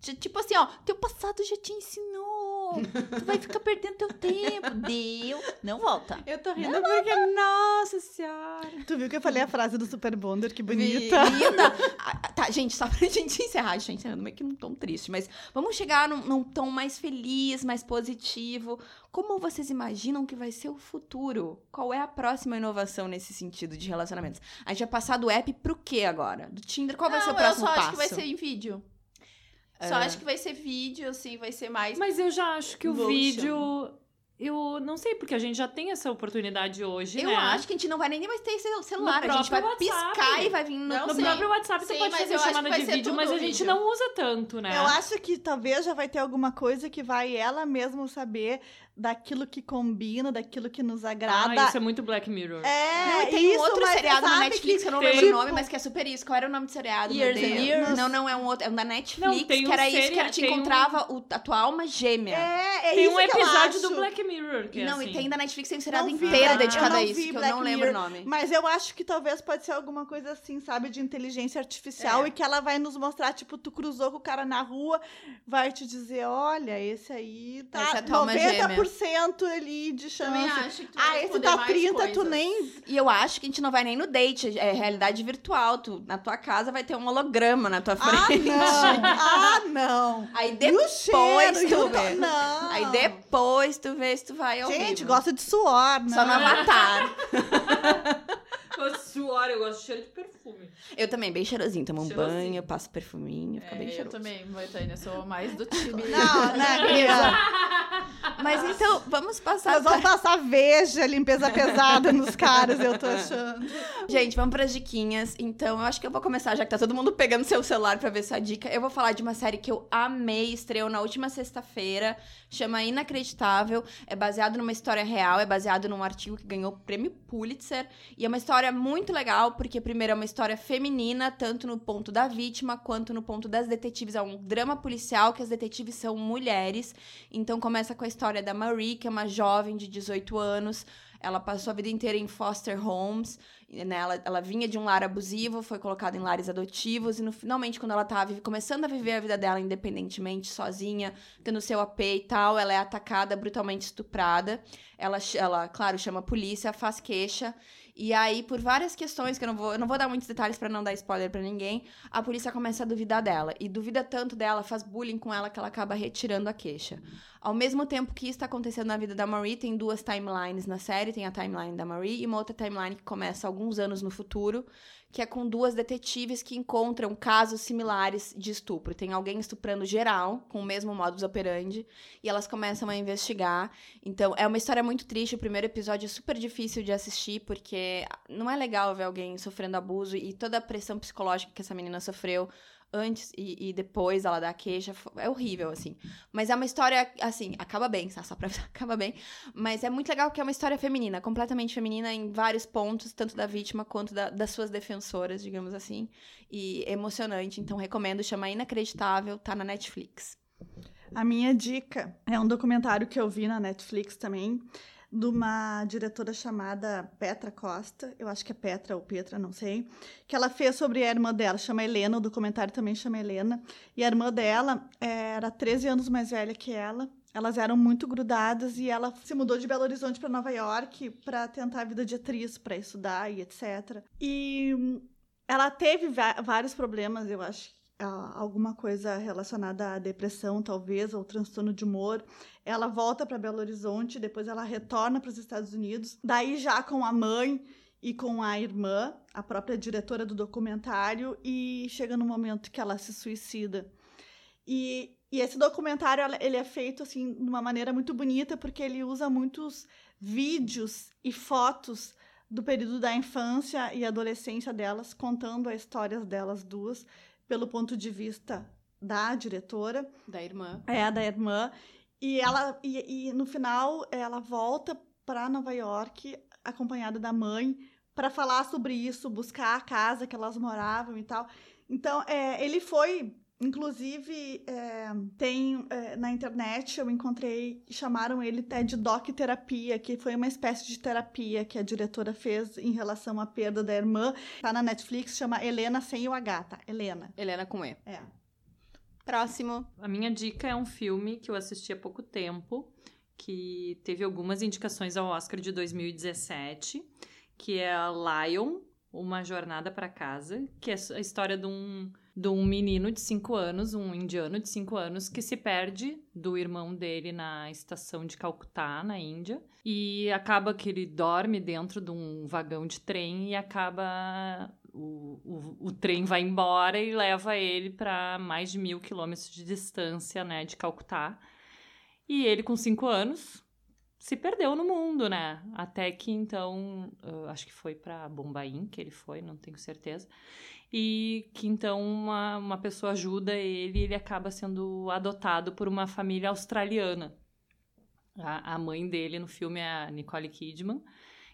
Tipo assim, ó, teu passado já te ensinou. Tu vai ficar perdendo teu tempo. Deu, não volta. Eu tô rindo porque, nossa senhora. Tu viu que eu falei a frase do Super Bonder, que bonita. Linda. [LAUGHS] Ah, ah, Tá, gente, só pra [LAUGHS] gente encerrar, a gente tá encerrando meio que num tom triste, mas vamos chegar num, num tom mais feliz, mais positivo. Como vocês imaginam que vai ser o futuro? Qual é a próxima inovação nesse sentido de relacionamentos? A gente vai passar do app pro quê agora? Do Tinder? Qual vai ser o Não, próximo eu só passo? acho que vai ser em vídeo. Só acho que vai ser vídeo, assim, vai ser mais. Mas eu já acho que o Motion. vídeo. Eu não sei, porque a gente já tem essa oportunidade hoje, Eu né? acho que a gente não vai nem mais ter cel- celular. No A gente vai WhatsApp. piscar e vai vir no. Não No próprio WhatsApp você Sim, pode fazer eu chamada de vídeo, mas a gente vídeo. não usa tanto, né? Eu acho que talvez já vai ter alguma coisa que vai ela mesma saber daquilo que combina, daquilo que nos agrada. Ah, isso é muito Black Mirror. É, Não, e tem isso, um outro seriado na Netflix, que eu não tem- lembro o tipo- nome, mas que é super isso. Qual era o nome do seriado? Years and? Years? Não, não, é um outro. É um da Netflix, Não, tem que um era isso, que era te tem um- encontrava o- a tua alma gêmea. É, é tem isso um que eu episódio do. Black Mirror que é não, assim. e tem da Netflix, tem um seriado Não inteiro eu dedicado a isso, que eu Black não lembro o Mirror, nome. Mas eu acho que talvez pode ser alguma coisa assim, sabe, de inteligência artificial É. e que ela vai nos mostrar, tipo, tu cruzou com o cara na rua, vai te dizer, olha, esse aí tá Essa é a tua alma gêmea. 90% ali de Também chance. acho que tu Ah, esse tá mais 30, tu nem... E eu acho que a gente não vai nem no date, é realidade virtual. Tu, na tua casa vai ter um holograma na tua Ah, frente. não! [LAUGHS] Ah, não! Aí E o depois cheiro, tu vê. Não! Aí depois tu vê se tu vai ao Gente, vivo. gosta de suor, né? Só no Avatar. [LAUGHS] [LAUGHS] Eu suor, eu gosto de cheiro de perfume. Eu também, bem cheirosinho. Tomo um Cheirosinho. banho, passo perfuminho, fica É, bem eu cheiroso. também, Moetânia, sou mais do time. Não, [LAUGHS] né, querida? Mas então, vamos passar Nós vamos passar veja, limpeza pesada nos caras, eu tô achando. Gente, vamos pras diquinhas. Então, eu acho que eu vou começar, já que tá todo mundo pegando seu celular pra ver sua dica. Eu vou falar de uma série que eu amei, estreou na última sexta-feira, chama Inacreditável. É baseado numa história real, é baseado num artigo que ganhou o prêmio Pulitzer. E é uma história muito legal, porque, primeiro, é uma história feminina, tanto no ponto da vítima quanto no ponto das detetives. É um drama policial que as detetives são mulheres. Então, começa com a história da Marie, que é uma jovem de 18 anos. Ela passou a vida inteira em foster homes. Né? Ela, ela vinha de um lar abusivo, foi colocada em lares adotivos, e no, finalmente, quando ela tá vi- começando a viver a vida dela independentemente, sozinha, tendo seu AP e tal, ela é atacada, brutalmente estuprada. Ela, ela claro, chama a polícia, faz queixa. E aí, por várias questões, que eu não vou, eu não vou dar muitos detalhes pra não dar spoiler pra ninguém, a polícia começa a duvidar dela. E duvida tanto dela, faz bullying com ela, que ela acaba retirando a queixa. Ao mesmo tempo que isso tá acontecendo na vida da Marie, tem duas timelines na série. Tem a timeline da Marie e uma outra timeline que começa alguns anos no futuro, que é com duas detetives que encontram casos similares de estupro. Tem alguém estuprando geral, com o mesmo modus operandi, e elas começam a investigar. Então, é uma história muito triste. O primeiro episódio é super difícil de assistir, porque não é legal ver alguém sofrendo abuso e toda a pressão psicológica que essa menina sofreu antes e, e depois ela dá queixa. É horrível, assim. Mas é uma história, assim, acaba bem, tá? Só pra [LAUGHS] acaba bem. Mas é muito legal que é uma história feminina, completamente feminina em vários pontos, tanto da vítima quanto da- das suas defensoras, digamos assim. E emocionante, então recomendo, chama Inacreditável, tá na Netflix. A minha dica é um documentário que eu vi na Netflix também, de uma diretora chamada Petra Costa, eu acho que é Petra ou Petra, não sei, que ela fez sobre a irmã dela, chama Helena, o documentário também chama Helena, e a irmã dela era 13 anos mais velha que ela, elas eram muito grudadas e ela se mudou de Belo Horizonte para Nova York para tentar a vida de atriz, para estudar e etc. E hum, ela teve vários problemas, eu acho, alguma coisa relacionada à depressão, talvez, ou transtorno de humor. Ela volta para Belo Horizonte, depois ela retorna para os Estados Unidos, daí já com a mãe e com a irmã, a própria diretora do documentário, e chega no momento que ela se suicida. E, e esse documentário ele é feito assim de uma maneira muito bonita porque ele usa muitos vídeos e fotos do período da infância e adolescência delas, contando as histórias delas duas pelo ponto de vista da diretora, Da irmã. é da irmã. E ela e, e no final ela volta para Nova York acompanhada da mãe para falar sobre isso, buscar a casa que elas moravam e tal. Então, é, ele foi Inclusive, é, tem é, na internet, eu encontrei, chamaram ele até de doc terapia, que foi uma espécie de terapia que a diretora fez em relação à perda da irmã. Tá na Netflix, chama Helena sem o H, tá? Helena. Helena com E. É. Próximo. A minha dica é um filme que eu assisti há pouco tempo, que teve algumas indicações ao Oscar de 2017, que é Lion, Uma Jornada para Casa, que é a história de um de um menino de 5 anos, um indiano de 5 anos, que se perde do irmão dele na estação de Calcutá, na Índia, e acaba que ele dorme dentro de um vagão de trem e acaba. O, o, o trem vai embora e leva ele para mais de mil quilômetros de distância, né, de Calcutá. E ele, com 5 anos, se perdeu no mundo, né? Até que então, acho que foi para Bombaim que ele foi, não tenho certeza e que então uma, uma pessoa ajuda ele e ele acaba sendo adotado por uma família australiana. A, a mãe dele no filme é a Nicole Kidman,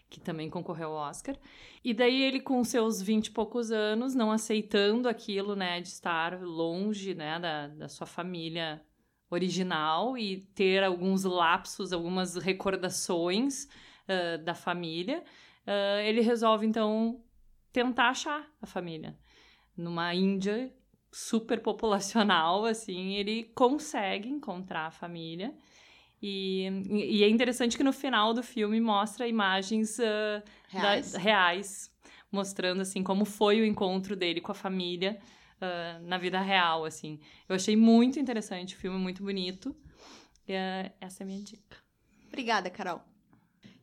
que também concorreu ao Oscar. E daí ele, com seus vinte e poucos anos, não aceitando aquilo, né, de estar longe, né, da, da sua família original e ter alguns lapsos, algumas recordações uh, da família, uh, ele resolve, então, tentar achar a família numa Índia super populacional, assim, ele consegue encontrar a família. E, e é interessante que no final do filme mostra imagens uh, reais. Da, reais, mostrando assim como foi o encontro dele com a família uh, na vida real, assim. Eu achei muito interessante, o filme muito bonito. E, uh, essa é a minha dica. Obrigada, Carol.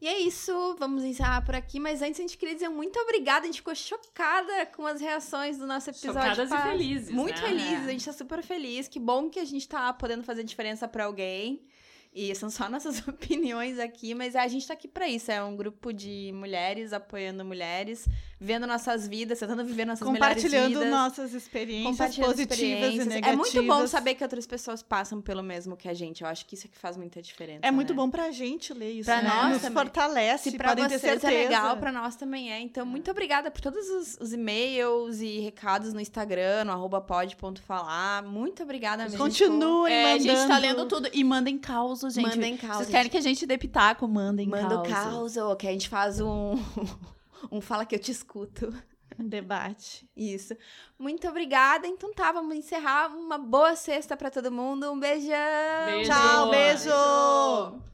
E é isso, vamos encerrar por aqui. Mas antes a gente queria dizer muito obrigada. A gente ficou chocada com as reações do nosso episódio. Chocadas e felizes. Muito né? felizes, a gente tá super feliz. Que bom que a gente tá podendo fazer diferença para alguém. E são só [LAUGHS] nossas opiniões aqui, mas a gente tá aqui para isso. É um grupo de mulheres apoiando mulheres, vendo nossas vidas, tentando viver nossas melhores vidas. Compartilhando nossas experiências positivas experiências. e negativas. É muito bom saber que outras pessoas passam pelo mesmo que a gente. Eu acho que isso é que faz muita diferença. É muito né? bom pra gente ler isso. Pra né? nós Nos também. fortalece, Se pra podem ter vocês certeza. é legal, pra nós também é. Então, muito obrigada por todos os, os e-mails e recados no Instagram, no arroba pod.falar. Muito obrigada mesmo. Continuem É, a mandando. gente tá lendo tudo. E mandem causos, gente. Mandem caos. Vocês querem que a gente dê pitaco? Mandem Manda o causos. caos, ou que a gente faz um, [LAUGHS] um fala que eu te escuto. Um debate. Isso. Muito obrigada. Então tá, vamos encerrar. Uma boa sexta pra todo mundo. Um beijão. Beijo. Tchau, beijo. Beijo.